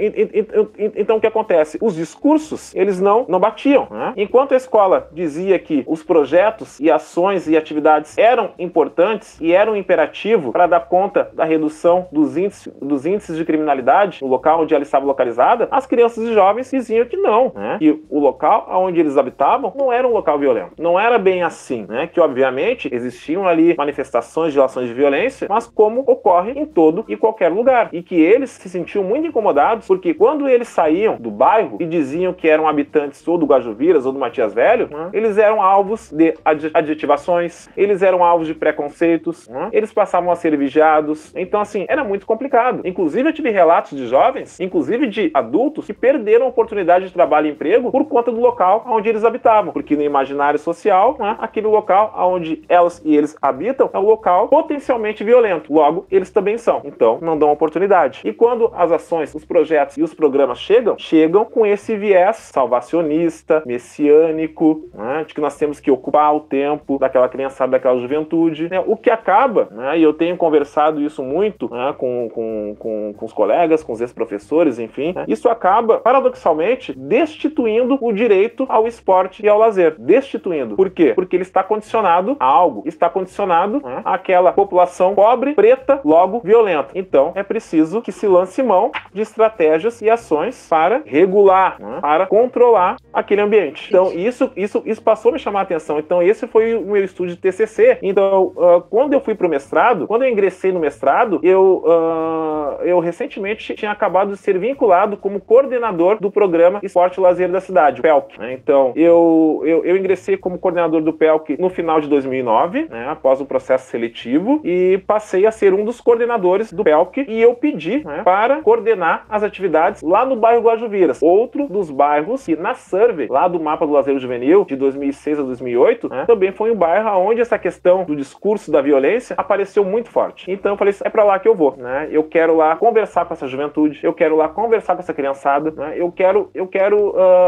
então o que acontece? Os discursos, eles não, não batiam. Né? Enquanto a escola dizia que os projetos e ações e atividades eram importantes e eram imperativo para dar conta da redução dos índices, dos índices de criminalidade no local onde ela estava localizada, as crianças e jovens diziam que não, né? Que o local onde eles habitavam não era um local violento. Não era bem assim, né? Que obviamente existiam ali manifestações de ações de violência, mas como ocorre em todo e qualquer lugar. E que eles se sentiam muito incomodados porque quando eles saíam do bairro e diziam que eram habitantes ou do Guajuviras ou do Matias Velho, né? eles eram alvos de adjetivações, eles eram alvos de preconceitos, né? eles passavam a ser vigiados. Então, assim, era muito complicado. Inclusive, eu tive relatos de jovens, inclusive de adultos, que perderam a oportunidade de trabalho e emprego emprego por conta do local onde eles habitavam, porque no imaginário social, né, aquele local onde elas e eles habitam é um local potencialmente violento. Logo, eles também são. Então, não dão oportunidade. E quando as ações, os projetos e os programas chegam, chegam com esse viés salvacionista, messiânico, né, de que nós temos que ocupar o tempo daquela criançada, daquela juventude, né, o que acaba, né, e eu tenho conversado isso muito né, com, com, com, com, os colegas, com os ex-professores, enfim, né, isso acaba, paradoxalmente, destituindo destituindo o direito ao esporte e ao lazer. Destituindo. Por quê? Porque ele está condicionado a algo. Está condicionado né, àquela população pobre, preta, logo violenta. Então é preciso que se lance mão de estratégias e ações para regular, né, para controlar aquele ambiente. Então isso, isso, isso passou a me chamar a atenção. Então esse foi o meu estudo de TCC. Então uh, quando eu fui para o mestrado, quando eu ingressei no mestrado, eu, uh, eu recentemente tinha acabado de ser vinculado como coordenador do programa Esporte e Lazer da cidade, o PELC. Né? Então, eu, eu, eu, ingressei como coordenador do PELC no final de 2009, né, após o processo seletivo, e passei a ser um dos coordenadores do PELC e eu pedi né, para coordenar as atividades lá no bairro Guajuviras, outro dos bairros que na survey, lá do mapa do lazer juvenil, de 2006 a 2008, né, também foi um bairro onde essa questão do discurso da violência apareceu muito forte. Então eu falei, é para lá que eu vou, né? Eu quero lá conversar com essa juventude, eu quero lá conversar com essa criançada, né? Eu quero, eu quero uh,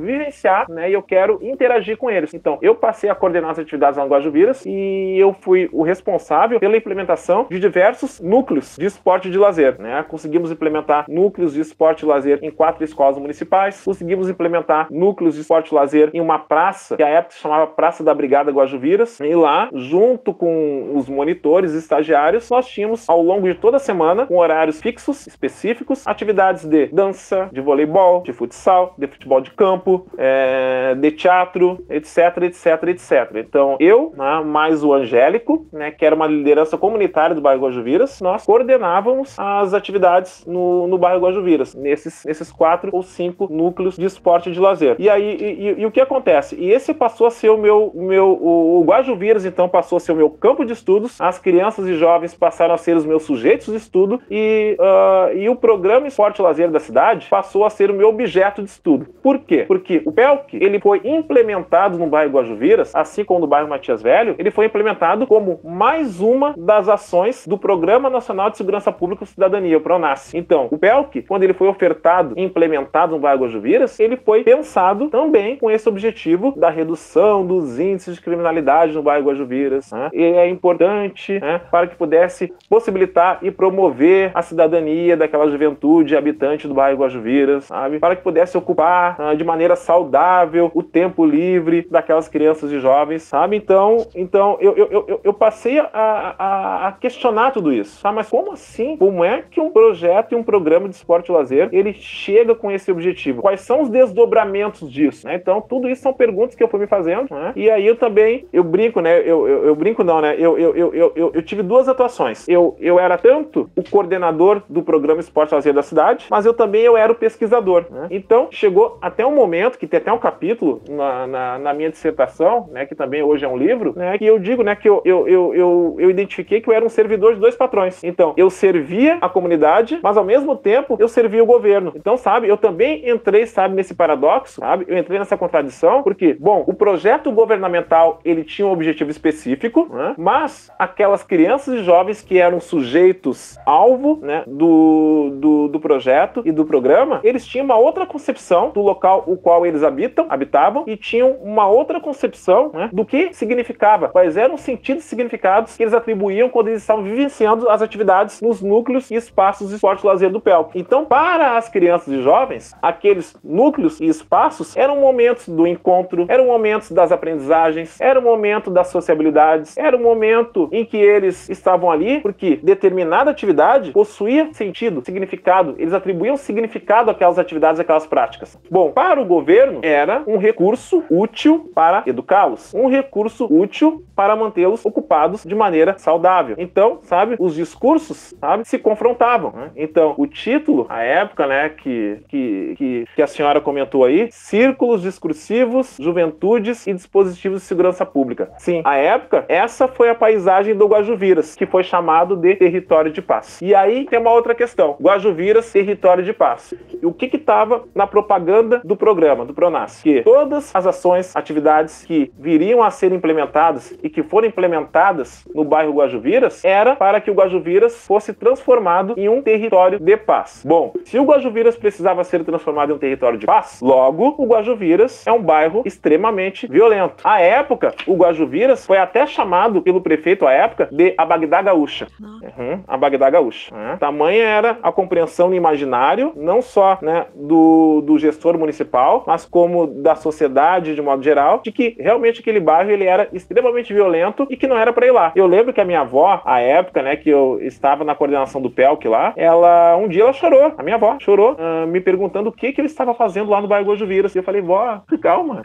vivenciar, né? E eu quero interagir com eles. Então, eu passei a coordenar as atividades lá no Guajuviras e eu fui o responsável pela implementação de diversos núcleos de esporte de lazer, né? Conseguimos implementar núcleos de esporte e lazer em quatro escolas municipais, conseguimos implementar núcleos de esporte e lazer em uma praça que à época se chamava Praça da Brigada Guajuviras, e lá, junto com os monitores e estagiários, nós tínhamos ao longo de toda a semana, com horários fixos, específicos, atividades de dança, de voleibol, de futsal, de futebol de campo, é, de teatro, etc, etc, etc. Então, eu, né, mais o Angélico, né, que era uma liderança comunitária do bairro Guajuviras, nós coordenávamos as atividades no, no bairro Guajuviras, nesses, nesses quatro ou cinco núcleos de esporte de lazer. E aí, e, e, e o que acontece? E esse passou a ser o meu, meu o, o Guajuviras, então, passou a ser o meu campo de estudos, as crianças e jovens passaram a ser os meus sujeitos de estudo, e, uh, e o programa Esporte e Lazer da cidade passou a ser o meu objeto de estudo tudo. Por quê? Porque o PELC, ele foi implementado no bairro Guajuviras, assim como no bairro Matias Velho, ele foi implementado como mais uma das ações do Programa Nacional de Segurança Pública e Cidadania, o PRONAS. Então, o PELC, quando ele foi ofertado e implementado no bairro Guajuviras, ele foi pensado também com esse objetivo da redução dos índices de criminalidade no bairro Guajuviras. Né? E é importante né, para que pudesse possibilitar e promover a cidadania daquela juventude habitante do bairro Guajuviras, sabe? Para que pudesse ocupar uh, de maneira saudável o tempo livre daquelas crianças e jovens, sabe? Então, então eu, eu, eu, eu passei a, a, a, questionar tudo isso, sabe? Mas como assim? Como é que um projeto e um programa de esporte e lazer ele chega com esse objetivo? Quais são os desdobramentos disso? Né? Então, tudo isso são perguntas que eu fui me fazendo, né? E aí eu também, eu brinco, né? Eu, eu, eu brinco não, né? Eu, eu, eu, eu, eu, tive duas atuações. Eu, eu era tanto o coordenador do programa Esporte e Lazer da cidade, mas eu também eu era o pesquisador. Né? Então, chegou até um momento que tem até um capítulo na, na, na, minha dissertação, né? Que também hoje é um livro, né? Que eu digo, né? Que eu, eu, eu, eu, eu identifiquei que eu era um servidor de dois patrões. Então, eu servia a comunidade, mas ao mesmo tempo eu servia o governo. Então, sabe, eu também entrei, sabe, nesse paradoxo, sabe? Eu entrei nessa contradição, porque, bom, o projeto governamental ele tinha um objetivo específico, né? mas aquelas crianças e jovens que eram sujeitos alvo, né, do, do, do projeto e do programa, eles tinham uma outra concepção do local o qual eles habitam, habitavam e tinham uma outra concepção né, do que significava, quais eram os sentidos e significados que eles atribuíam quando eles estavam vivenciando as atividades nos núcleos e espaços de esporte e lazer do PEL. Então, para as crianças e jovens, aqueles núcleos e espaços eram momentos do encontro, eram momentos das aprendizagens, era o momento das sociabilidades, era o momento em que eles estavam ali porque determinada atividade possuía sentido, significado, eles atribuíam significado àquelas atividades, àquelas práticas. Bom, para o governo era um recurso útil para educá-los, um recurso útil para mantê-los ocupados de maneira saudável. Então, sabe, os discursos, sabe, se confrontavam. Né? Então, o título, a época, né, que, que, que, que a senhora comentou aí, Círculos Discursivos, Juventudes e Dispositivos de Segurança Pública. Sim, a época, essa foi a paisagem do Guajuviras, que foi chamado de Território de Paz. E aí tem uma outra questão: Guajuviras, Território de Paz. E o que estava na propaganda do programa, do Pronas? Que todas as ações, atividades que viriam a ser implementadas e que foram implementadas no bairro Guajuviras era para que o Guajuviras fosse transformado em um território de paz. Bom, se o Guajuviras precisava ser transformado em um território de paz, logo o Guajuviras é um bairro extremamente violento. À época, o Guajuviras foi até chamado pelo prefeito à época de a Bagdá Gaúcha. Uhum, a Bagdá Gaúcha. Uhum. Tamanha era a compreensão no imaginário, não só né, do, do gestor municipal, mas como da sociedade de modo geral, de que realmente aquele bairro ele era extremamente violento e que não era para ir lá. Eu lembro que a minha avó, à época, né, que eu estava na coordenação do PELC lá, ela um dia ela chorou, a minha avó chorou, uh, me perguntando o que que eu estava fazendo lá no bairro Gojuviras. E eu falei, vó, calma,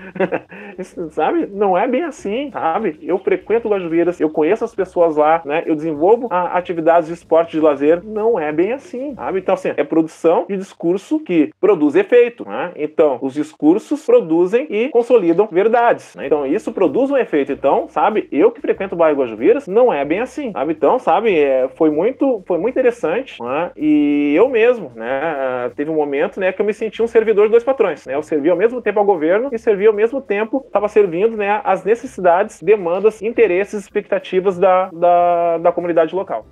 sabe? Não é bem assim, sabe? Eu frequento Guajuviras, eu conheço as pessoas lá, né? Eu desenvolvo a, atividades de esporte de lazer. Não é bem assim, sabe? Então, assim, é produção de discurso que produz efeito, né? Então, os discursos produzem e consolidam verdades, né? Então, isso produz um efeito. Então, sabe? Eu que frequento o bairro Guajuviras, não é bem assim, sabe? Então, sabe? É, foi muito, foi muito interessante, né? E eu mesmo, né? Teve um momento, né, que eu me senti um servidor de dois patrões, né? Eu servia ao mesmo tempo ao governo e servia ao mesmo tempo, estava servindo, né, as necessidades, demandas, interesses, expectativas da, da, da comunidade local.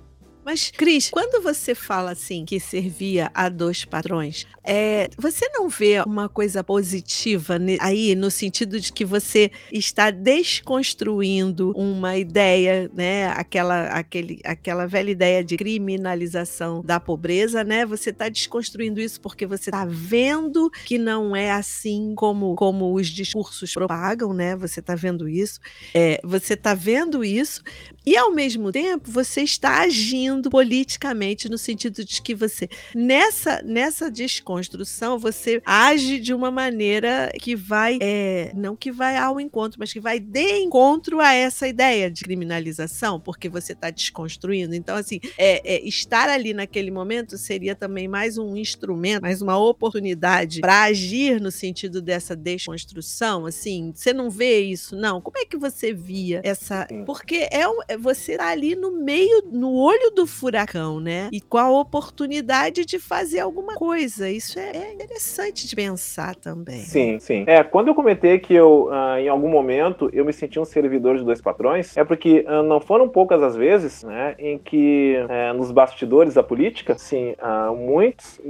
Mas, Cris, quando você fala assim que servia a dois patrões, é, você não vê uma coisa positiva aí no sentido de que você está desconstruindo uma ideia, né? Aquela, aquele, aquela velha ideia de criminalização da pobreza, né? Você está desconstruindo isso porque você está vendo que não é assim como, como os discursos propagam, né? Você está vendo isso, é, você está vendo isso e ao mesmo tempo você está agindo politicamente no sentido de que você nessa nessa desconstrução você age de uma maneira que vai é, não que vai ao encontro, mas que vai de encontro a essa ideia de criminalização, porque você está desconstruindo. Então assim, é, é, estar ali naquele momento seria também mais um instrumento, mais uma oportunidade para agir no sentido dessa desconstrução. Assim, você não vê isso, não? Como é que você via essa? Porque é um, você tá ali no meio, no olho do furacão, né? E com a oportunidade de fazer alguma coisa. Isso é, é interessante de pensar também.
Sim, sim. É, quando eu comentei que eu, uh, em algum momento, eu me senti um servidor de dois patrões, é porque uh, não foram poucas as vezes, né, em que uh, nos bastidores da política, sim, muitos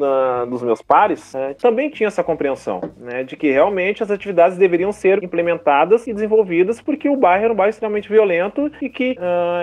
dos meus pares também tinham essa compreensão, né, de que realmente as atividades deveriam ser implementadas e desenvolvidas porque o bairro era um bairro extremamente violento e que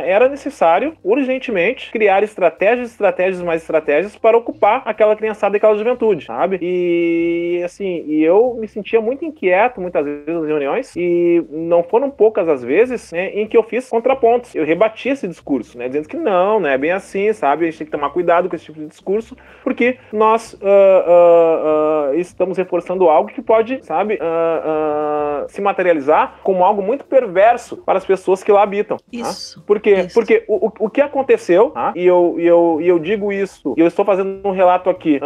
era necessário, urgentemente, criar estratégias, estratégias mais estratégias para ocupar aquela criançada e aquela juventude, sabe? E assim, e eu me sentia muito inquieto muitas vezes nas reuniões e não foram poucas as vezes né, em que eu fiz contrapontos. Eu rebati esse discurso, né, dizendo que não, não é bem assim, sabe? A gente tem que tomar cuidado com esse tipo de discurso porque nós uh, uh, estamos reforçando algo que pode, sabe, se materializar como algo muito perverso para as pessoas que lá habitam. Tá?
Isso.
Porque, isso. porque o, o, o que aconteceu, tá? e, eu, e, eu, e eu digo isso, e eu estou fazendo um relato aqui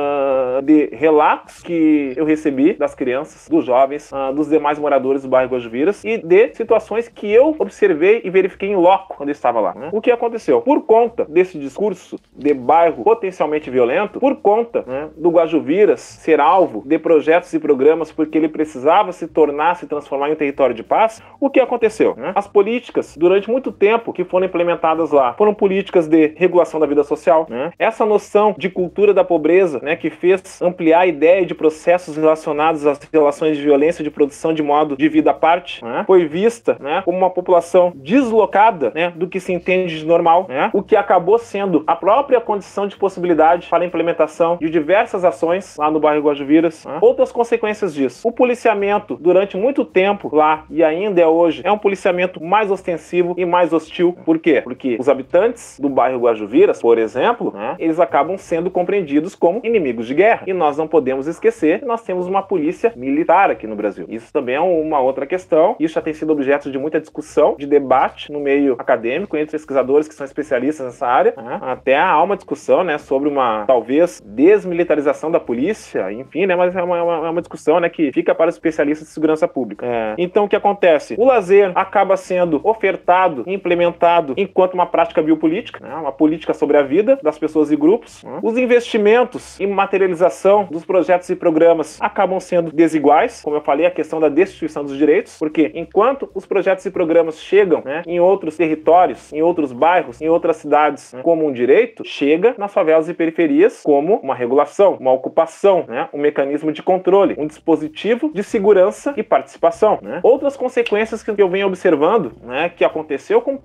de relatos que eu recebi das crianças, dos jovens, dos demais moradores do bairro Guajuviras e de situações que eu observei e verifiquei em loco quando eu estava lá. Né? O que aconteceu? Por conta desse discurso de bairro potencialmente violento, por conta né, do Guajuviras ser alvo de projetos e programas porque ele precisava se tornar, se transformar em um território de paz, o que aconteceu? Né? As políticas, durante muito tempo, que foram implementadas lá, foram políticas de regulação da vida social. Né? Essa noção de cultura da pobreza, né, que fez ampliar a ideia de processos relacionados às relações de violência de produção de modo de vida à parte, né, foi vista né, como uma população deslocada né, do que se entende de normal, né, o que acabou sendo a própria condição de possibilidade para a implementação de diversas ações lá no bairro Guajuviras. Né. Outras consequências disso. O policiamento, durante muito tempo lá e ainda é hoje, é um policiamento mais ostensivo e mais hostil. Por quê? Porque os habitantes do bairro Guajuviras, por exemplo, né, eles acabam sendo compreendidos como inimigos de guerra. E nós não podemos esquecer que nós temos uma polícia militar aqui no Brasil. Isso também é uma outra questão. Isso já tem sido objeto de muita discussão, de debate no meio acadêmico, entre pesquisadores que são especialistas nessa área. Né? Até há uma discussão né, sobre uma, talvez, desmilitarização da polícia, enfim, né, mas é uma, é uma, é uma discussão né, que fica para os especialistas de segurança pública. É. Então, o que acontece? O lazer acaba sendo ofertado, implementado enquanto uma prática biopolítica, né, uma política sobre a vida das pessoas e grupos. Né? Os investimentos e materialização dos projetos e programas acabam sendo desiguais, como eu falei, a questão da destituição dos direitos, porque enquanto os projetos e programas chegam né, em outros territórios, em outros bairros, em outras cidades né, como um direito, chega nas favelas e periferias como uma regulação, uma ocupação, né, um mecanismo de controle, um dispositivo de segurança e participação. Né. Outras consequências que eu venho observando, que aconteceu com o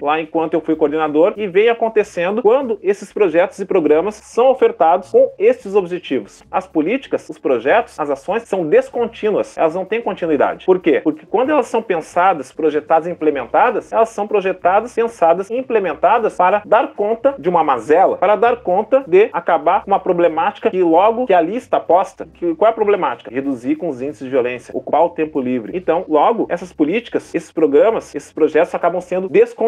Lá enquanto eu fui coordenador e vem acontecendo quando esses projetos e programas são ofertados com esses objetivos. As políticas, os projetos, as ações são descontínuas, elas não têm continuidade. Por quê? Porque quando elas são pensadas, projetadas e implementadas, elas são projetadas, pensadas e implementadas para dar conta de uma mazela, para dar conta de acabar com uma problemática que logo que ali está posta. Que, qual é a problemática? Reduzir com os índices de violência, ocupar o tempo livre. Então, logo, essas políticas, esses programas, esses projetos acabam sendo descontínuos.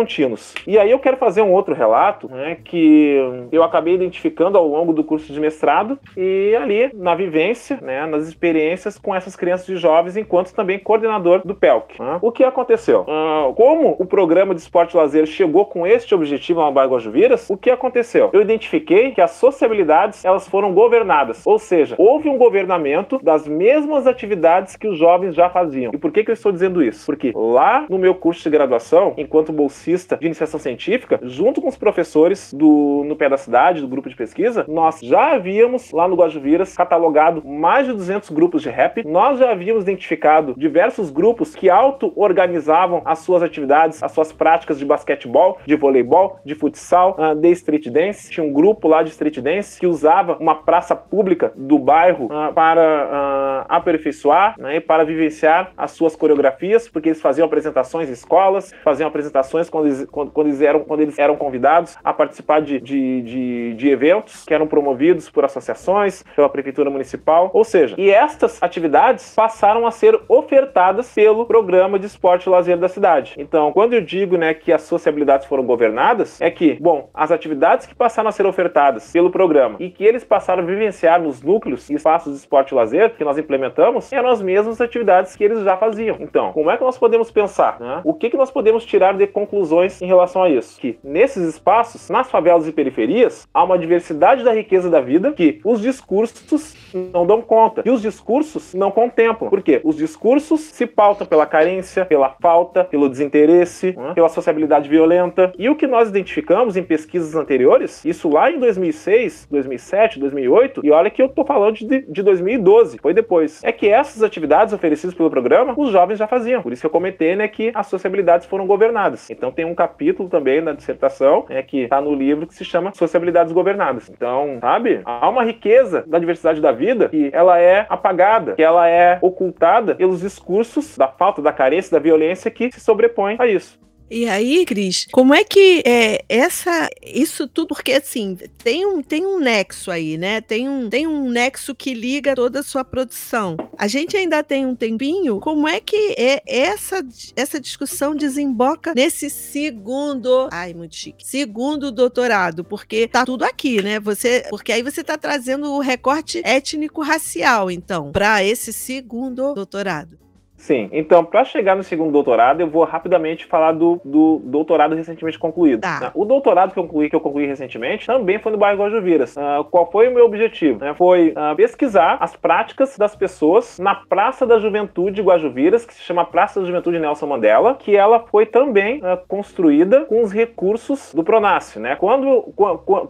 E aí eu quero fazer um outro relato, né, que eu acabei identificando ao longo do curso de mestrado e ali na vivência, né, nas experiências com essas crianças e jovens, enquanto também coordenador do PELC. Né? O que aconteceu? Uh, como o programa de esporte e lazer chegou com este objetivo no bairro Guajuviras, o que aconteceu? Eu identifiquei que as sociabilidades elas foram governadas, ou seja, houve um governamento das mesmas atividades que os jovens já faziam. E por que, que eu estou dizendo isso? Porque lá no meu curso de graduação, enquanto bolsista de iniciação científica, junto com os professores do no pé da cidade, do grupo de pesquisa, nós já havíamos lá no Guajuviras catalogado mais de 200 grupos de rap. Nós já havíamos identificado diversos grupos que auto-organizavam as suas atividades, as suas práticas de basquetebol, de voleibol, de futsal, uh, de street dance. Tinha um grupo lá de street dance que usava uma praça pública do bairro uh, para uh, aperfeiçoar né, e para vivenciar as suas coreografias, porque eles faziam apresentações em escolas, faziam apresentações quando eles, quando, quando eles, eram, quando eles eram convidados a participar de, de, de, de eventos que eram promovidos por associações, pela prefeitura municipal. Ou seja, e estas atividades passaram a ser ofertadas pelo programa de esporte e lazer da cidade. Então, quando eu digo né, que as sociabilidades foram governadas, é que, bom, as atividades que passaram a ser ofertadas pelo programa e que eles passaram a vivenciar nos núcleos e espaços de esporte e lazer que nós implementamos eram as mesmas atividades que eles já faziam. Então, como é que nós podemos pensar? Né? O que, que nós podemos tirar de conclusão? Conclusões em relação a isso. Que nesses espaços, nas favelas e periferias, há uma diversidade da riqueza da vida que os discursos não dão conta. E os discursos não contemplam. Por quê? Os discursos se pautam pela carência, pela falta, pelo desinteresse, né? pela sociabilidade violenta. E o que nós identificamos em pesquisas anteriores, isso lá em 2006, 2007, 2008, e olha que eu tô falando de, de 2012, foi depois, é que essas atividades oferecidas pelo programa, os jovens já faziam. Por isso que eu comentei, né, que as sociabilidades foram governadas. Então tem um capítulo também na dissertação, é que está no livro que se chama Sociabilidades Governadas. Então, sabe? Há uma riqueza da diversidade da vida que ela é apagada, que ela é ocultada pelos discursos da falta, da carência, da violência que se sobrepõem a isso.
E aí, Cris, como é que é essa isso tudo porque assim, tem um tem um nexo aí, né? Tem um tem um nexo que liga toda a sua produção. A gente ainda tem um tempinho. Como é que é essa essa discussão desemboca nesse segundo, ai, muito chique. Segundo doutorado, porque tá tudo aqui, né? Você, porque aí você tá trazendo o recorte étnico racial, então, para esse segundo doutorado.
Sim, então, para chegar no segundo doutorado, eu vou rapidamente falar do, do doutorado recentemente concluído. Tá. O doutorado que eu, concluí, que eu concluí recentemente também foi no bairro Guajuviras. Uh, qual foi o meu objetivo? Uh, foi uh, pesquisar as práticas das pessoas na Praça da Juventude Guajuviras, que se chama Praça da Juventude Nelson Mandela, que ela foi também construída com os recursos do Pronace. Né? Quando,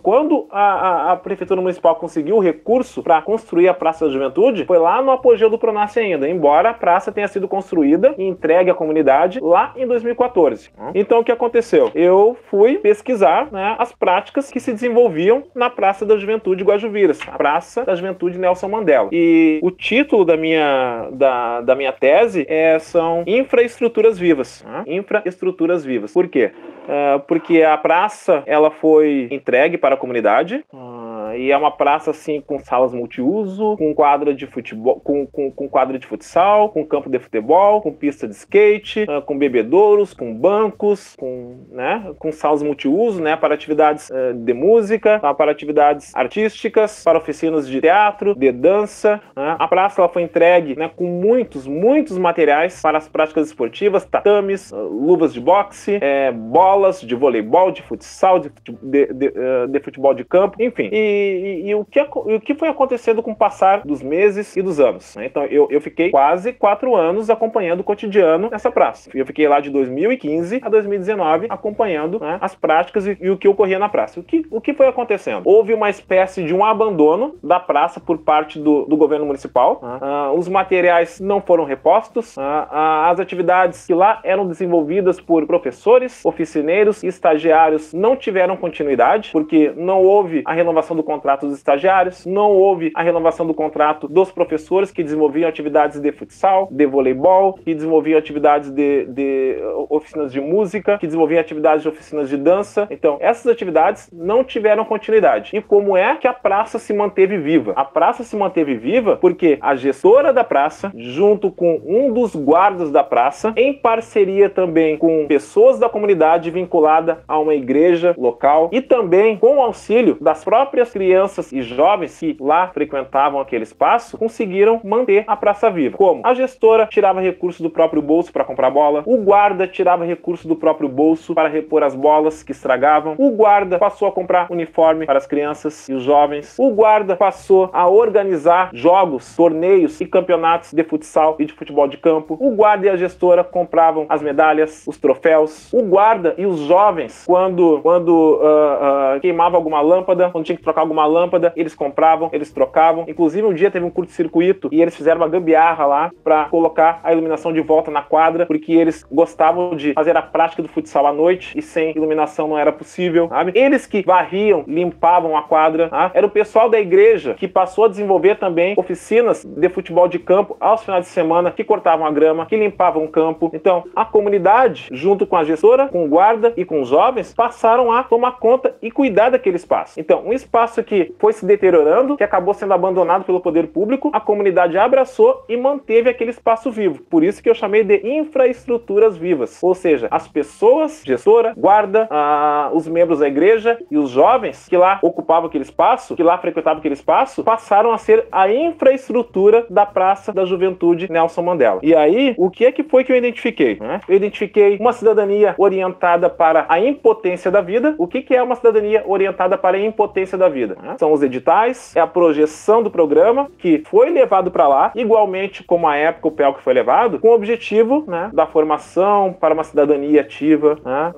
quando a, a, a Prefeitura Municipal conseguiu o recurso para construir a Praça da Juventude, foi lá no apogeu do Pronace ainda, embora a praça tenha sido sido construída e entregue à comunidade lá em 2014. Então o que aconteceu? Eu fui pesquisar né, as práticas que se desenvolviam na Praça da Juventude Guajuviras, a Praça da Juventude Nelson Mandela. E o título da minha, da, da minha tese é, são Infraestruturas Vivas. Né? Infraestruturas Vivas. Por quê? Uh, porque a praça ela foi entregue para a comunidade. Uh, e é uma praça assim com salas multiuso, com quadra de futebol, com, com, com quadra de futsal, com campo de futebol, com pista de skate, uh, com bebedouros, com bancos, com, né, com salas multiuso, né, para atividades uh, de música, tá, para atividades artísticas, para oficinas de teatro, de dança. Né. A praça ela foi entregue, né, com muitos, muitos materiais para as práticas esportivas, tatames, luvas de boxe, é, bolas de voleibol, de futsal, de, de, de, de futebol de campo, enfim. E e, e, o, que, o que foi acontecendo com o passar dos meses e dos anos. Né? Então, eu, eu fiquei quase quatro anos acompanhando o cotidiano nessa praça. Eu fiquei lá de 2015 a 2019 acompanhando né, as práticas e, e, o que ocorria na praça. O que, o que foi acontecendo? Houve uma espécie de um abandono da praça por parte do, do governo municipal. Né? Os materiais não foram repostos. Uh, as atividades que lá eram desenvolvidas por professores, oficineiros e estagiários não tiveram continuidade, porque não houve a renovação do contrato dos estagiários, não houve a renovação do contrato dos professores que desenvolviam atividades de futsal, de voleibol, que desenvolviam atividades de, de oficinas de música, que desenvolviam atividades de oficinas de dança. Então, essas atividades não tiveram continuidade. E como é que a praça se manteve viva? A praça se manteve viva porque a gestora da praça, junto com um dos guardas da praça, em parceria também com pessoas da comunidade vinculada a uma igreja local e também com o auxílio das próprias crianças e jovens que lá frequentavam aquele espaço conseguiram manter a praça viva. Como? A gestora tirava recursos do próprio bolso para comprar bola, o guarda tirava recursos do próprio bolso para repor as bolas que estragavam, o guarda passou a comprar uniforme para as crianças e os jovens, o guarda passou a organizar jogos, torneios e campeonatos de futsal e de futebol de campo, o guarda e a gestora compravam as medalhas, os troféus, o guarda e os jovens, quando, quando uh, uh, queimava alguma lâmpada, quando tinha que trocar alguma lâmpada, eles compravam, eles trocavam. Inclusive, um dia teve um curto-circuito e eles fizeram uma gambiarra lá para colocar a iluminação de volta na quadra, porque eles gostavam de fazer a prática do futsal à noite e sem iluminação não era possível, sabe? Eles que varriam, limpavam a quadra, tá? era o pessoal da igreja que passou a desenvolver também oficinas de futebol de campo aos finais de semana, que cortavam a grama, que limpavam o campo. Então, a comunidade, junto com a gestora, com o guarda e com os jovens, passaram a tomar conta e cuidar daquele espaço. Então, um espaço espaço que foi se deteriorando, que acabou sendo abandonado pelo poder público, a comunidade abraçou e manteve aquele espaço vivo. Por isso que eu chamei de infraestruturas vivas. Ou seja, as pessoas, gestora, guarda, ah, os membros da igreja e os jovens que lá ocupavam aquele espaço, que lá frequentavam aquele espaço, passaram a ser a infraestrutura da Praça da Juventude Nelson Mandela. E aí, o que é que foi que eu identifiquei? Né? Eu identifiquei uma cidadania orientada para a impotência da vida. O que, que é uma cidadania orientada para a impotência da vida? Né? São os editais, é a projeção do programa que foi levado para lá, igualmente como a época o PEL que foi levado, com o objetivo né, da formação para uma cidadania ativa, né,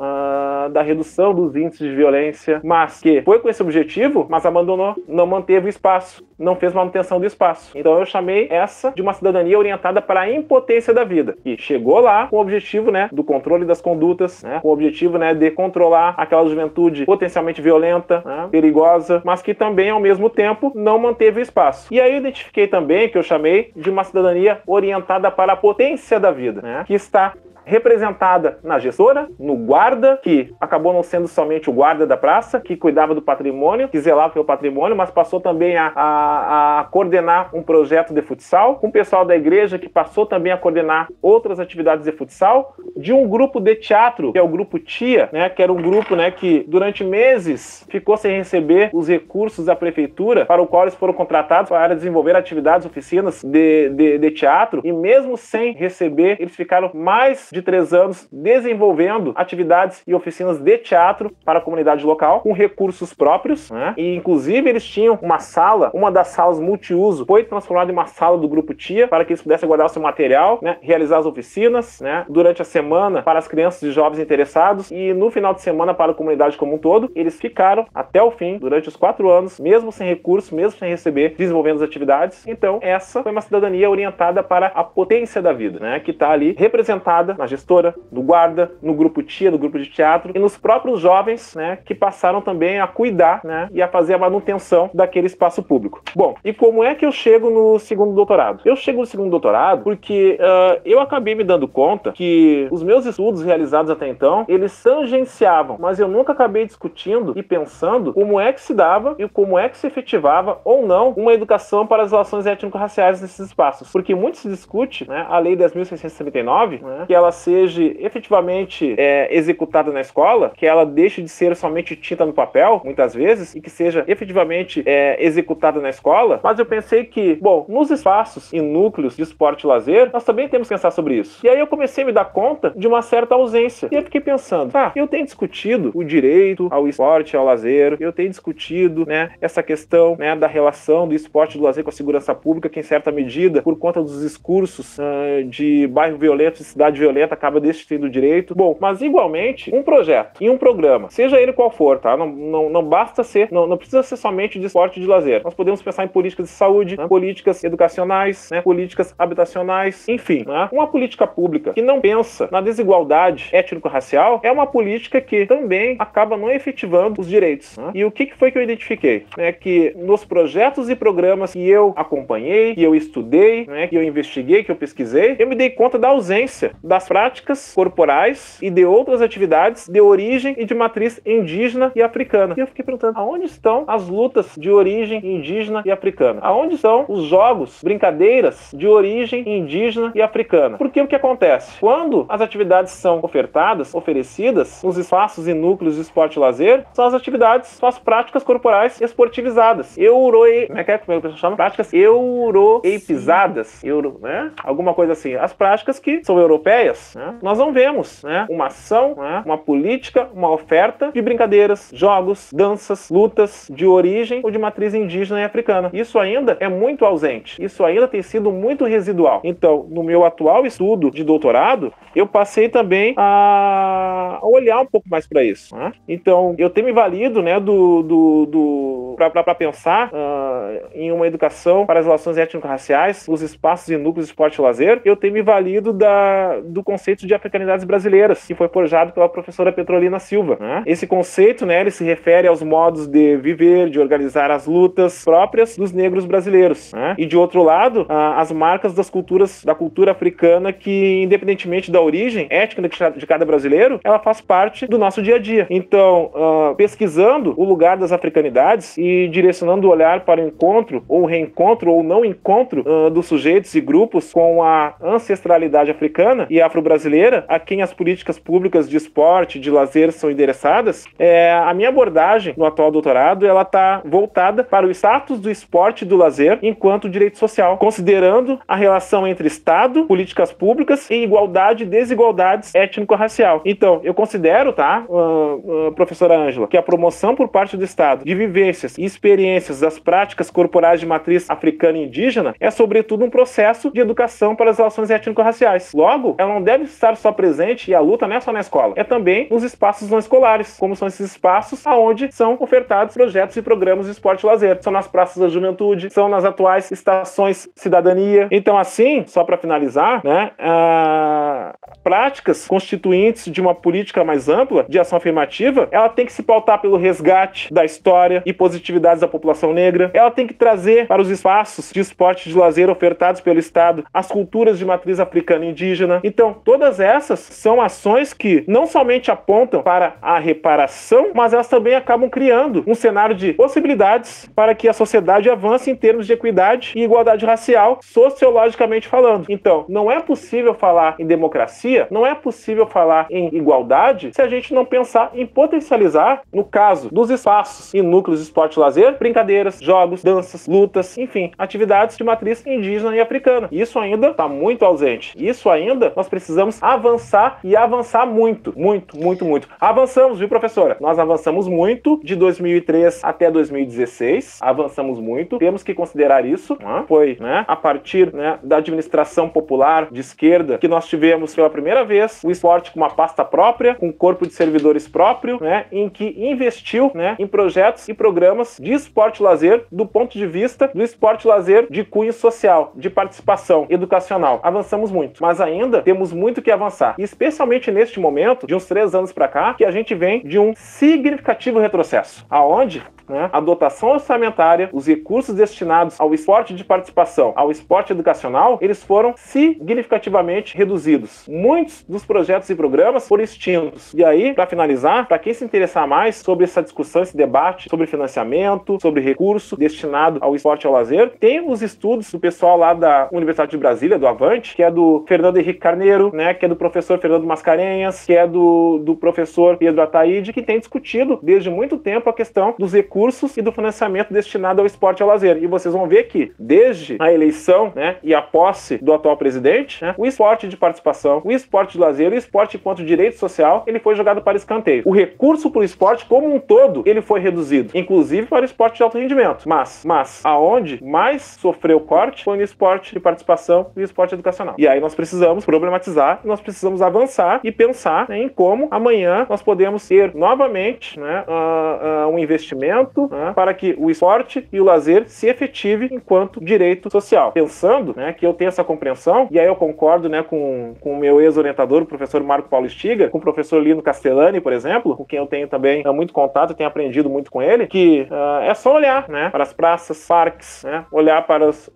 da redução dos índices de violência, mas que foi com esse objetivo, mas abandonou, não manteve o espaço, não fez manutenção do espaço. Então eu chamei essa de uma cidadania orientada para a impotência da vida, que chegou lá com o objetivo né, do controle das condutas, né, com o objetivo né, de controlar aquela juventude potencialmente violenta, né, perigosa, mas que também, ao mesmo tempo, não manteve o espaço. E aí eu identifiquei também, que eu chamei de uma cidadania orientada para a potência da vida, né, que está representada na gestora, no guarda, que acabou não sendo somente o guarda da praça, que cuidava do patrimônio, que zelava pelo patrimônio, mas passou também a, a, a coordenar um projeto de futsal, com o pessoal da igreja, que passou também a coordenar outras atividades de futsal, de um grupo de teatro, que é o grupo TIA, né, que era um grupo né, que durante meses ficou sem receber os recursos da prefeitura para o qual eles foram contratados para desenvolver atividades, oficinas de, de, de teatro, e mesmo sem receber, eles ficaram mais de três anos desenvolvendo atividades e oficinas de teatro para a comunidade local, com recursos próprios, né? E inclusive eles tinham uma sala, uma das salas multiuso, foi transformada em uma sala do grupo TIA para que eles pudessem guardar o seu material, né? Realizar as oficinas, né? Durante a semana para as crianças e jovens interessados e no final de semana para a comunidade como um todo. Eles ficaram até o fim, durante os quatro anos, mesmo sem recursos, mesmo sem receber, desenvolvendo as atividades. Então, essa foi uma cidadania orientada para a potência da vida, né? Que está ali representada na gestora, do guarda, no grupo TIA, no grupo de teatro e nos próprios jovens, né, que passaram também a cuidar, né, e a fazer a manutenção daquele espaço público. Bom, e como é que eu chego no segundo doutorado? Eu chego no segundo doutorado porque uh, eu acabei me dando conta que os meus estudos realizados até então, eles tangenciavam, mas eu nunca acabei discutindo e pensando como é que se dava e como é que se efetivava ou não uma educação para as relações étnico-raciais nesses espaços. Porque muito se discute, né, a Lei 10.679, né, que ela ela seja efetivamente é, executada na escola, que ela deixe de ser somente tinta no papel, muitas vezes, e que seja efetivamente é, executada na escola. Mas eu pensei que, bom, nos espaços e núcleos de esporte e lazer, nós também temos que pensar sobre isso. E aí eu comecei a me dar conta de uma certa ausência. E eu fiquei pensando, tá, eu tenho discutido o direito ao esporte, ao lazer, eu tenho discutido, né, essa questão, né, da relação do esporte e do lazer com a segurança pública, que em certa medida, por conta dos discursos uh, de bairro violento, de cidade violenta, acaba destituindo o direito. Bom, mas igualmente, um projeto e um programa, seja ele qual for, tá? Não, não, não basta ser, não, não precisa ser somente de esporte de lazer. Nós podemos pensar em políticas de saúde, né? políticas educacionais, né? políticas habitacionais, enfim, né? uma política pública que não pensa na desigualdade étnico-racial é uma política que também acaba não efetivando os direitos. Né? E o que, que foi que eu identifiquei? É que nos projetos e programas que eu acompanhei, que eu estudei, né? que eu investiguei, que eu pesquisei, eu me dei conta da ausência das práticas corporais e de outras atividades de origem e de matriz indígena e africana. E eu fiquei perguntando, aonde estão as lutas de origem indígena e africana? Aonde estão os jogos, brincadeiras de origem indígena e africana? Porque o que acontece? Quando as atividades são ofertadas, oferecidas nos espaços e núcleos de esporte e lazer, são as atividades, são as práticas corporais esportivizadas. Euro, como é que é? É que chama? Práticas euroeipizadas, euro, né? Alguma coisa assim. As práticas que são europeias, né? nós não vemos né, uma ação, né, uma política, uma oferta de brincadeiras, jogos, danças, lutas de origem ou de matriz indígena e africana. Isso ainda é muito ausente. Isso ainda tem sido muito residual. Então, no meu atual estudo de doutorado, eu passei também a olhar um pouco mais para isso. Né? Então, eu tenho me valido né, do, do, do para pensar uh, em uma educação para as relações étnico-raciais, os espaços e núcleos de esporte e lazer, eu tenho me valido da, do conceito de africanidades brasileiras, que foi forjado pela professora Petrolina Silva. Né? Esse conceito, né, ele se refere aos modos de viver, de organizar as lutas próprias dos negros brasileiros. Né? E de outro lado, as marcas das culturas, da cultura africana que, independentemente da origem étnica de cada brasileiro, ela faz parte do nosso dia a dia. Então, uh, pesquisando o lugar das africanidades e direcionando o olhar para o encontro, ou reencontro, ou não encontro uh, dos sujeitos e grupos com a ancestralidade africana e afro-brasileira, a quem as políticas públicas de esporte, de lazer são endereçadas, é, a minha abordagem no atual doutorado ela está voltada para o status do esporte e do lazer enquanto direito social, considerando a relação entre Estado, políticas públicas e igualdade e desigualdades étnico-racial. Então, eu considero, tá, uh, uh, professora Ângela, que a promoção por parte do Estado de vivências e experiências das práticas corporais de matriz africana e indígena é, sobretudo, um processo de educação para as relações étnico-raciais. Logo, ela não deve estar só presente e a luta não é só na escola, é também nos espaços não escolares, como são esses espaços aonde são ofertados projetos e programas de esporte e lazer. São nas praças da juventude, são nas atuais estações cidadania. Então, assim, só para finalizar, né, uh, práticas constituintes de uma política mais ampla de ação afirmativa, ela tem que se pautar pelo resgate da história e positividades da população negra. Ela tem que trazer para os espaços de esporte de lazer ofertados pelo Estado as culturas de matriz africana e indígena. Então, todas essas são ações que não somente apontam para a reparação, mas elas também acabam criando um cenário de possibilidades para que a sociedade avance em termos de equidade e igualdade racial, sociologicamente falando. Então, não é possível falar em democracia, não é possível falar em igualdade se a gente não pensar em potencializar, no caso dos espaços e núcleos de esporte e lazer, brincadeiras, jogos, danças, lutas, enfim, atividades de matriz indígena e africana. Isso ainda está muito ausente. Isso ainda nós precisamos avançar e avançar muito, muito, muito, muito. Avançamos, viu, professora? Nós avançamos muito de 2003 até 2016. Avançamos muito. Temos que considerar isso. Né? Foi, né, a partir né, da administração popular de esquerda que nós tivemos pela primeira vez o esporte com uma pasta própria, com um corpo de servidores próprio, né, em que investiu, né, em projetos e programas de esporte lazer do ponto de vista do esporte lazer de cunho social, de participação educacional. Avançamos muito, mas ainda temos muito que avançar, especialmente neste momento, de uns três anos para cá, que a gente vem de um significativo retrocesso, aonde né, a dotação orçamentária, os recursos destinados ao esporte de participação, ao esporte educacional, eles foram significativamente reduzidos. Muitos dos projetos e programas foram extintos. E aí, para finalizar, para quem se interessar mais sobre essa discussão, esse debate sobre financiamento, sobre recurso destinado ao esporte e ao lazer, tem os estudos do pessoal lá da Universidade de Brasília, do Avante, que é do Fernando Henrique Carneiro, né, que é do professor Fernando Mascarenhas, que é do, do professor Pedro Ataíde, que tem discutido desde muito tempo a questão dos recursos e do financiamento destinado ao esporte e ao lazer. E vocês vão ver que, desde a eleição né, e a posse do atual presidente, né, o esporte de participação, o esporte de lazer, o esporte enquanto direito social, ele foi jogado para escanteio. O recurso para o esporte como um todo, ele foi reduzido, inclusive para o esporte de alto rendimento. Mas, mas aonde mais sofreu corte foi no esporte de participação e esporte educacional. E aí nós precisamos problematizar, nós precisamos avançar e pensar né, em como amanhã nós podemos ter novamente né, uh, uh, um investimento né, para que o esporte e o lazer se efetive enquanto direito social. Pensando né, que eu tenho essa compreensão, e aí eu concordo né, com, o meu ex-orientador, o professor Marco Paulo Stiga, com o professor Lino Castellani, por exemplo, com quem eu tenho também uh, muito contato, tenho aprendido muito com ele, que é só olhar para as praças, parques, olhar para, os,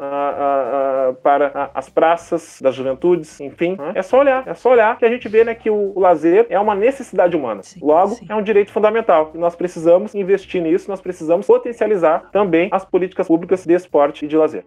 para as praças das juventudes, enfim, é só olhar, é só olhar que a gente vê né, que o, o lazer é uma necessidade humana. Sim, Logo, sim. é um direito fundamental e nós precisamos investir nisso, nós precisamos potencializar também as políticas públicas de esporte e de lazer.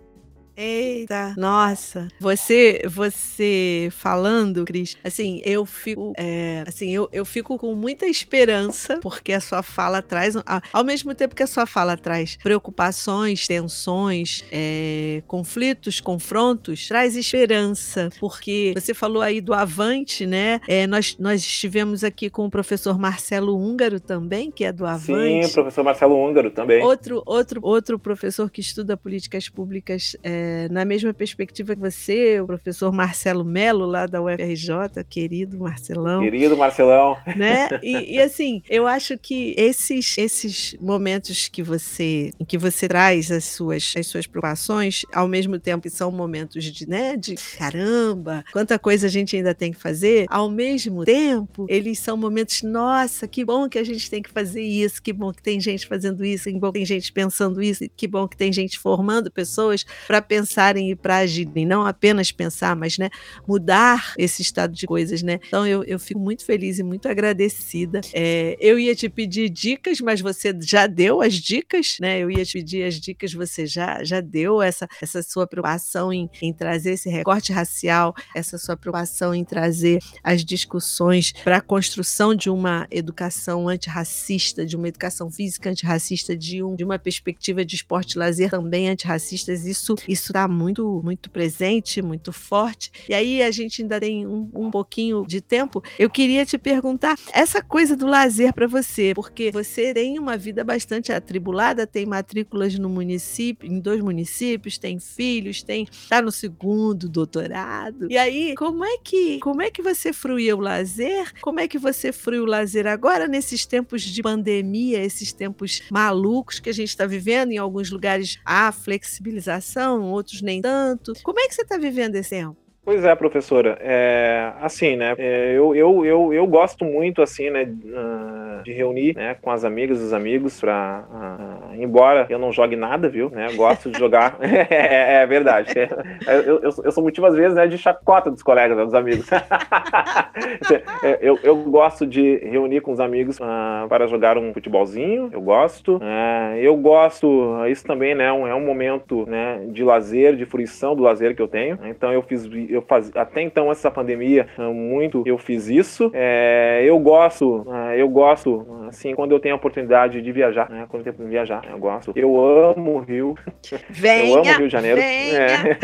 Eita, nossa. Você, você falando, Cris, assim, eu fico, é, assim, eu, eu fico com muita esperança, porque a sua fala traz, ao mesmo tempo que a sua fala traz preocupações, tensões, é, conflitos, confrontos, traz esperança, porque você falou aí do Avante, né? É, nós, nós estivemos aqui com o professor Marcelo Húngaro também, que é do Avante.
Sim, professor Marcelo Húngaro também.
Outro, outro, outro professor que estuda políticas públicas é, é, na mesma perspectiva que você, o professor Marcelo Melo, lá da UFRJ, querido Marcelão.
Querido Marcelão.
Né? E, e, assim, eu acho que esses, esses momentos que você, em que você traz as suas, as suas preocupações, ao mesmo tempo que são momentos de, né, de caramba, quanta coisa a gente ainda tem que fazer, ao mesmo tempo, eles são momentos, nossa, que bom que a gente tem que fazer isso, que bom que tem gente fazendo isso, que bom que tem gente pensando isso, que bom que tem gente formando pessoas para pensarem e para agirem, não apenas pensar, mas né, mudar esse estado de coisas, né? Então eu, eu fico muito feliz e muito agradecida. É, eu ia te pedir dicas, mas você já deu as dicas, né? Eu ia te pedir as dicas, você já, já deu essa, essa sua preocupação em, em trazer esse recorte racial, essa sua preocupação em trazer as discussões para a construção de uma educação antirracista, de uma educação física antirracista, de, um, de uma perspectiva de esporte e lazer também antirracistas. Isso isso está muito muito presente, muito forte. E aí a gente ainda tem um, um pouquinho de tempo. Eu queria te perguntar essa coisa do lazer para você, porque você tem uma vida bastante atribulada, tem matrículas no município, em dois municípios, tem filhos, tem está no segundo doutorado. E aí, como é que como é que você fruía o lazer? Como é que você fruiu o lazer agora nesses tempos de pandemia, esses tempos malucos que a gente está vivendo em alguns lugares há flexibilização, outros nem tanto. Como é que você está vivendo esse tempo?
Pois é, professora. É, assim, né? É, eu, eu, eu, eu gosto muito, assim, né? Uh, de reunir né, com as amigas e os amigos para, uh, embora eu não jogue nada, viu? Né, gosto de jogar. é, é, verdade. Eu, eu, eu, sou motivo, às vezes, né, de chacota dos colegas, né, dos amigos. É, eu, eu gosto de reunir com os amigos uh, para jogar um futebolzinho. Eu gosto. eu gosto, isso também, né? É um momento né, de lazer, de fruição do lazer que eu tenho. Então, eu fiz eu faz, até então essa pandemia muito eu fiz isso. É, eu gosto, ah, eu gosto assim quando eu tenho a oportunidade de viajar, né? Quando eu tenho viajar, eu gosto. Eu amo o Rio.
Venha,
eu amo o Rio de Janeiro.
É.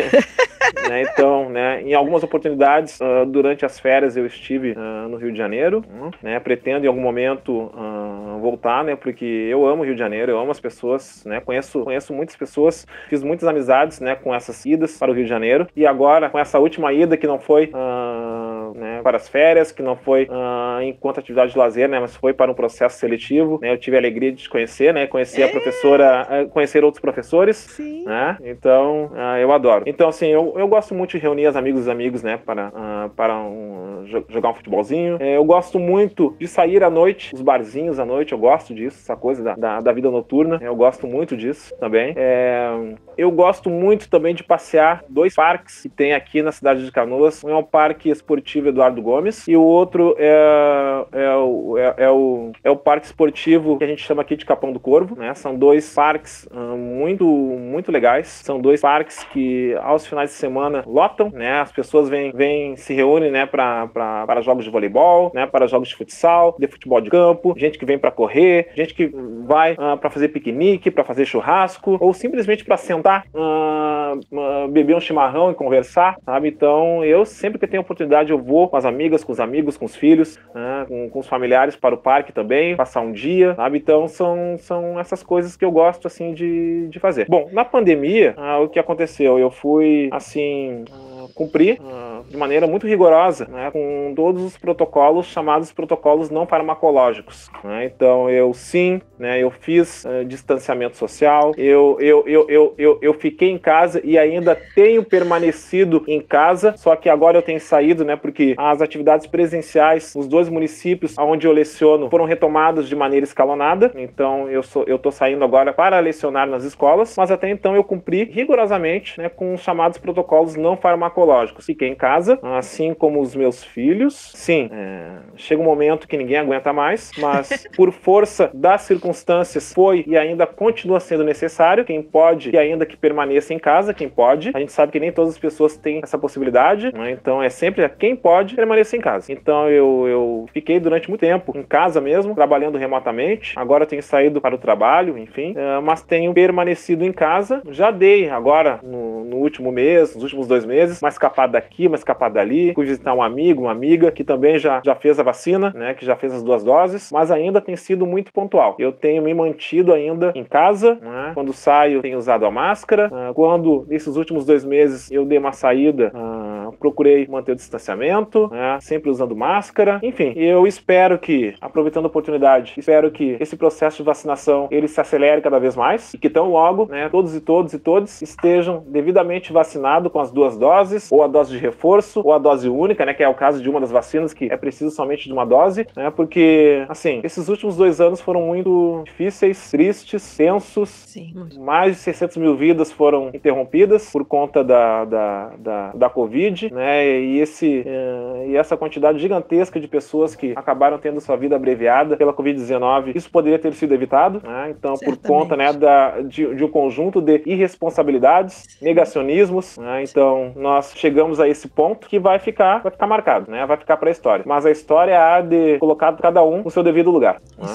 né, então, né, em algumas oportunidades uh, durante as férias eu estive uh, no Rio de Janeiro, né? Pretendo em algum momento uh, voltar, né? Porque eu amo o Rio de Janeiro, eu amo as pessoas, né? Conheço, conheço muitas pessoas, fiz muitas amizades, né? Com essas idas para o Rio de Janeiro e agora com essa última ida que não foi uh, né, para as férias, que não foi uh, enquanto atividade de lazer, né, mas foi para um processo seletivo. Né, eu tive a alegria de te conhecer, né, conhecer é. a professora, uh, conhecer outros professores.
Sim.
Né, então, eu adoro. Então, assim, eu, eu gosto muito de reunir os amigos e amigos, né, para, para um, jogar um futebolzinho. É, eu gosto muito de sair à noite, os barzinhos à noite, eu gosto disso, essa coisa da, da, da vida noturna. Eu gosto muito disso também. É, eu gosto muito também de passear dois parques que tem aqui na cidade de Canoas. Um é o Parque Esportivo Eduardo Gomes e o outro é, é, o, é, é, o, é o Parque Esportivo que a gente chama aqui de Capão do Corvo. Né? São dois parques uh, muito, muito legais. São dois parques que aos finais de semana lotam, né? As pessoas vêm, vêm se reúnem, né, para jogos de voleibol, né, para jogos de futsal, de futebol de campo, gente que vem para correr, gente que vai uh, para fazer piquenique, para fazer churrasco ou simplesmente para sentar, uh, uh, beber um chimarrão e conversar, sabe? Então, eu sempre que tenho oportunidade, eu vou com as amigas, com os amigos, com os filhos, né, com, com, os familiares para o parque também, passar um dia, sabe? Então, são, são essas coisas que eu gosto, assim, de, de fazer. Bom, na pandemia, o que aconteceu? Eu fui, assim cumprir uh, de maneira muito rigorosa né, com todos os protocolos chamados protocolos não farmacológicos. Né? Então, eu sim, né, eu fiz uh, distanciamento social, eu, eu, eu, eu, eu, eu fiquei em casa e ainda tenho permanecido em casa, só que agora eu tenho saído, né, porque as atividades presenciais nos dois municípios onde eu leciono foram retomadas de maneira escalonada, então eu sou, eu estou saindo agora para lecionar nas escolas, mas até então eu cumpri rigorosamente né, com os chamados protocolos não farmacológicos psicológicos. Fiquei em casa, assim como os meus filhos. Sim, é, chega um momento que ninguém aguenta mais, mas por força das circunstâncias foi e ainda continua sendo necessário. Quem pode e ainda que permaneça em casa, quem pode. A gente sabe que nem todas as pessoas têm essa possibilidade, né? então é sempre quem pode permanecer em casa. Então eu, eu fiquei durante muito tempo em casa mesmo, trabalhando remotamente. Agora tenho saído para o trabalho, enfim, é, mas tenho permanecido em casa. Já dei agora no, no último mês, nos últimos dois meses, uma escapada daqui, uma escapada dali, fui visitar um amigo, uma amiga que também já, já fez a vacina, né, que já fez as duas doses, mas ainda tem sido muito pontual. Eu tenho me mantido ainda em casa, né, quando saio tenho usado a máscara, uh, quando nesses últimos dois meses eu dei uma saída, uh, procurei manter o distanciamento, né, sempre usando máscara, enfim, eu espero que, aproveitando a oportunidade, espero que esse processo de vacinação ele se acelere cada vez mais e que tão logo, né, todos e todos e todos estejam devidamente vacinados com as duas doses, ou a dose de reforço, ou a dose única, né, que é o caso de uma das vacinas que é preciso somente de uma dose, né, porque, assim, esses últimos dois anos foram muito difíceis, tristes, tensos, Sim. mais de 600 mil vidas foram interrompidas por conta da, da, da, da Covid, né, e, esse, uh, e essa quantidade gigantesca de pessoas que acabaram tendo sua vida abreviada pela Covid-19, isso poderia ter sido evitado, né, então, Certamente. por conta, né, da, de, de um conjunto de irresponsabilidades, negacionismos, né, então nós chegamos a esse ponto que vai ficar, vai ficar marcado, né? Vai ficar para a história. Mas a história há de colocar cada um no seu devido lugar. Né?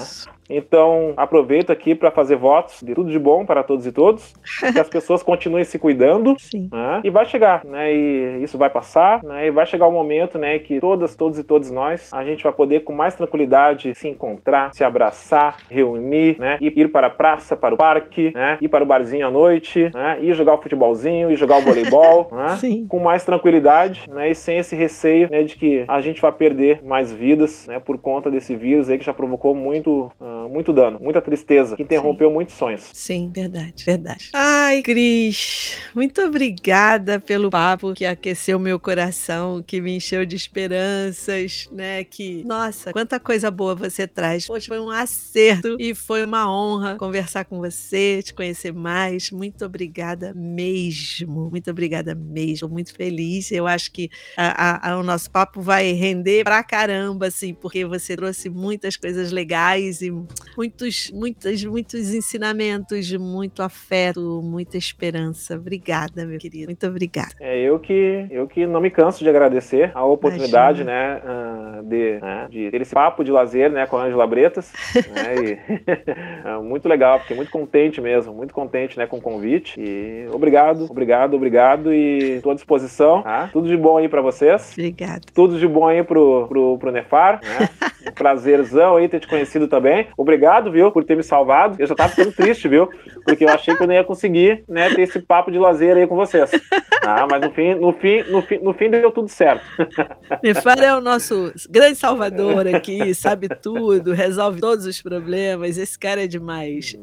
Então, aproveito aqui para fazer votos de tudo de bom para todos e todos, que as pessoas continuem se cuidando, né? e vai chegar, né? E isso vai passar, né? E vai chegar o um momento, né, que todas, todos e todos nós, a gente vai poder com mais tranquilidade se encontrar, se abraçar, reunir, né? E ir para a praça, para o parque, né? Ir para o barzinho à noite, né? Ir jogar o futebolzinho, ir jogar o voleibol, né? Sim. Com mais tranquilidade, né? E sem esse receio, né, de que a gente vai perder mais vidas, né, por conta desse vírus aí que já provocou muito uh, muito dano, muita tristeza, que interrompeu Sim. muitos sonhos.
Sim, verdade, verdade. Ai, Cris, muito obrigada pelo papo que aqueceu meu coração, que me encheu de esperanças, né? Que, nossa, quanta coisa boa você traz. Poxa, foi um acerto e foi uma honra conversar com você, te conhecer mais. Muito obrigada mesmo, muito obrigada mesmo, muito feliz. Eu acho que a, a, a, o nosso papo vai render pra caramba, assim, porque você trouxe muitas coisas legais e muitos, muitos, muitos ensinamentos, muito afeto, muita esperança. Obrigada, meu querido. Muito obrigada.
É eu que eu que não me canso de agradecer a oportunidade, Imagina. né, ah, de, né, de ter esse papo de lazer, né, com a Angela Bretas. né, e, é muito legal, fiquei muito contente mesmo, muito contente, né, com o convite. E obrigado, obrigado, obrigado e estou à disposição. Tá? Tudo de bom aí para vocês.
Obrigada.
Tudo de bom aí pro, pro, pro Nefar, né? prazerzão aí ter te conhecido também. Obrigado, viu, por ter me salvado. Eu já tava ficando triste, viu? Porque eu achei que eu não ia conseguir, né, ter esse papo de lazer aí com vocês. Ah, mas no fim, no fim, no fim, no fim deu tudo certo.
Nefara é o nosso grande salvador aqui, sabe tudo, resolve todos os problemas. Esse cara é demais.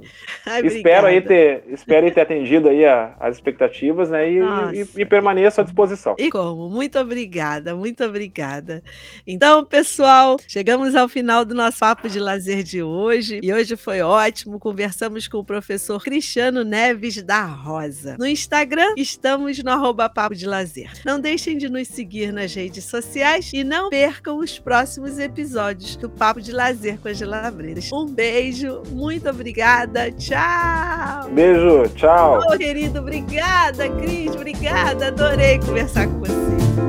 Ai, espero aí ter, espero aí ter atendido aí a, as expectativas, né, e, e, e permaneço à disposição.
E como? Muito obrigada, muito obrigada. Então, pessoal, chegamos ao final do nosso papo de lazer de hoje. E hoje foi ótimo. Conversamos com o professor Cristiano Neves da Rosa. No Instagram, estamos no arroba Papo de Lazer. Não deixem de nos seguir nas redes sociais e não percam os próximos episódios do Papo de Lazer com Angela Breiras. Um beijo, muito obrigada. Tchau!
Beijo, tchau!
Oh, querido, obrigada, Cris, obrigada. Adorei conversar com você.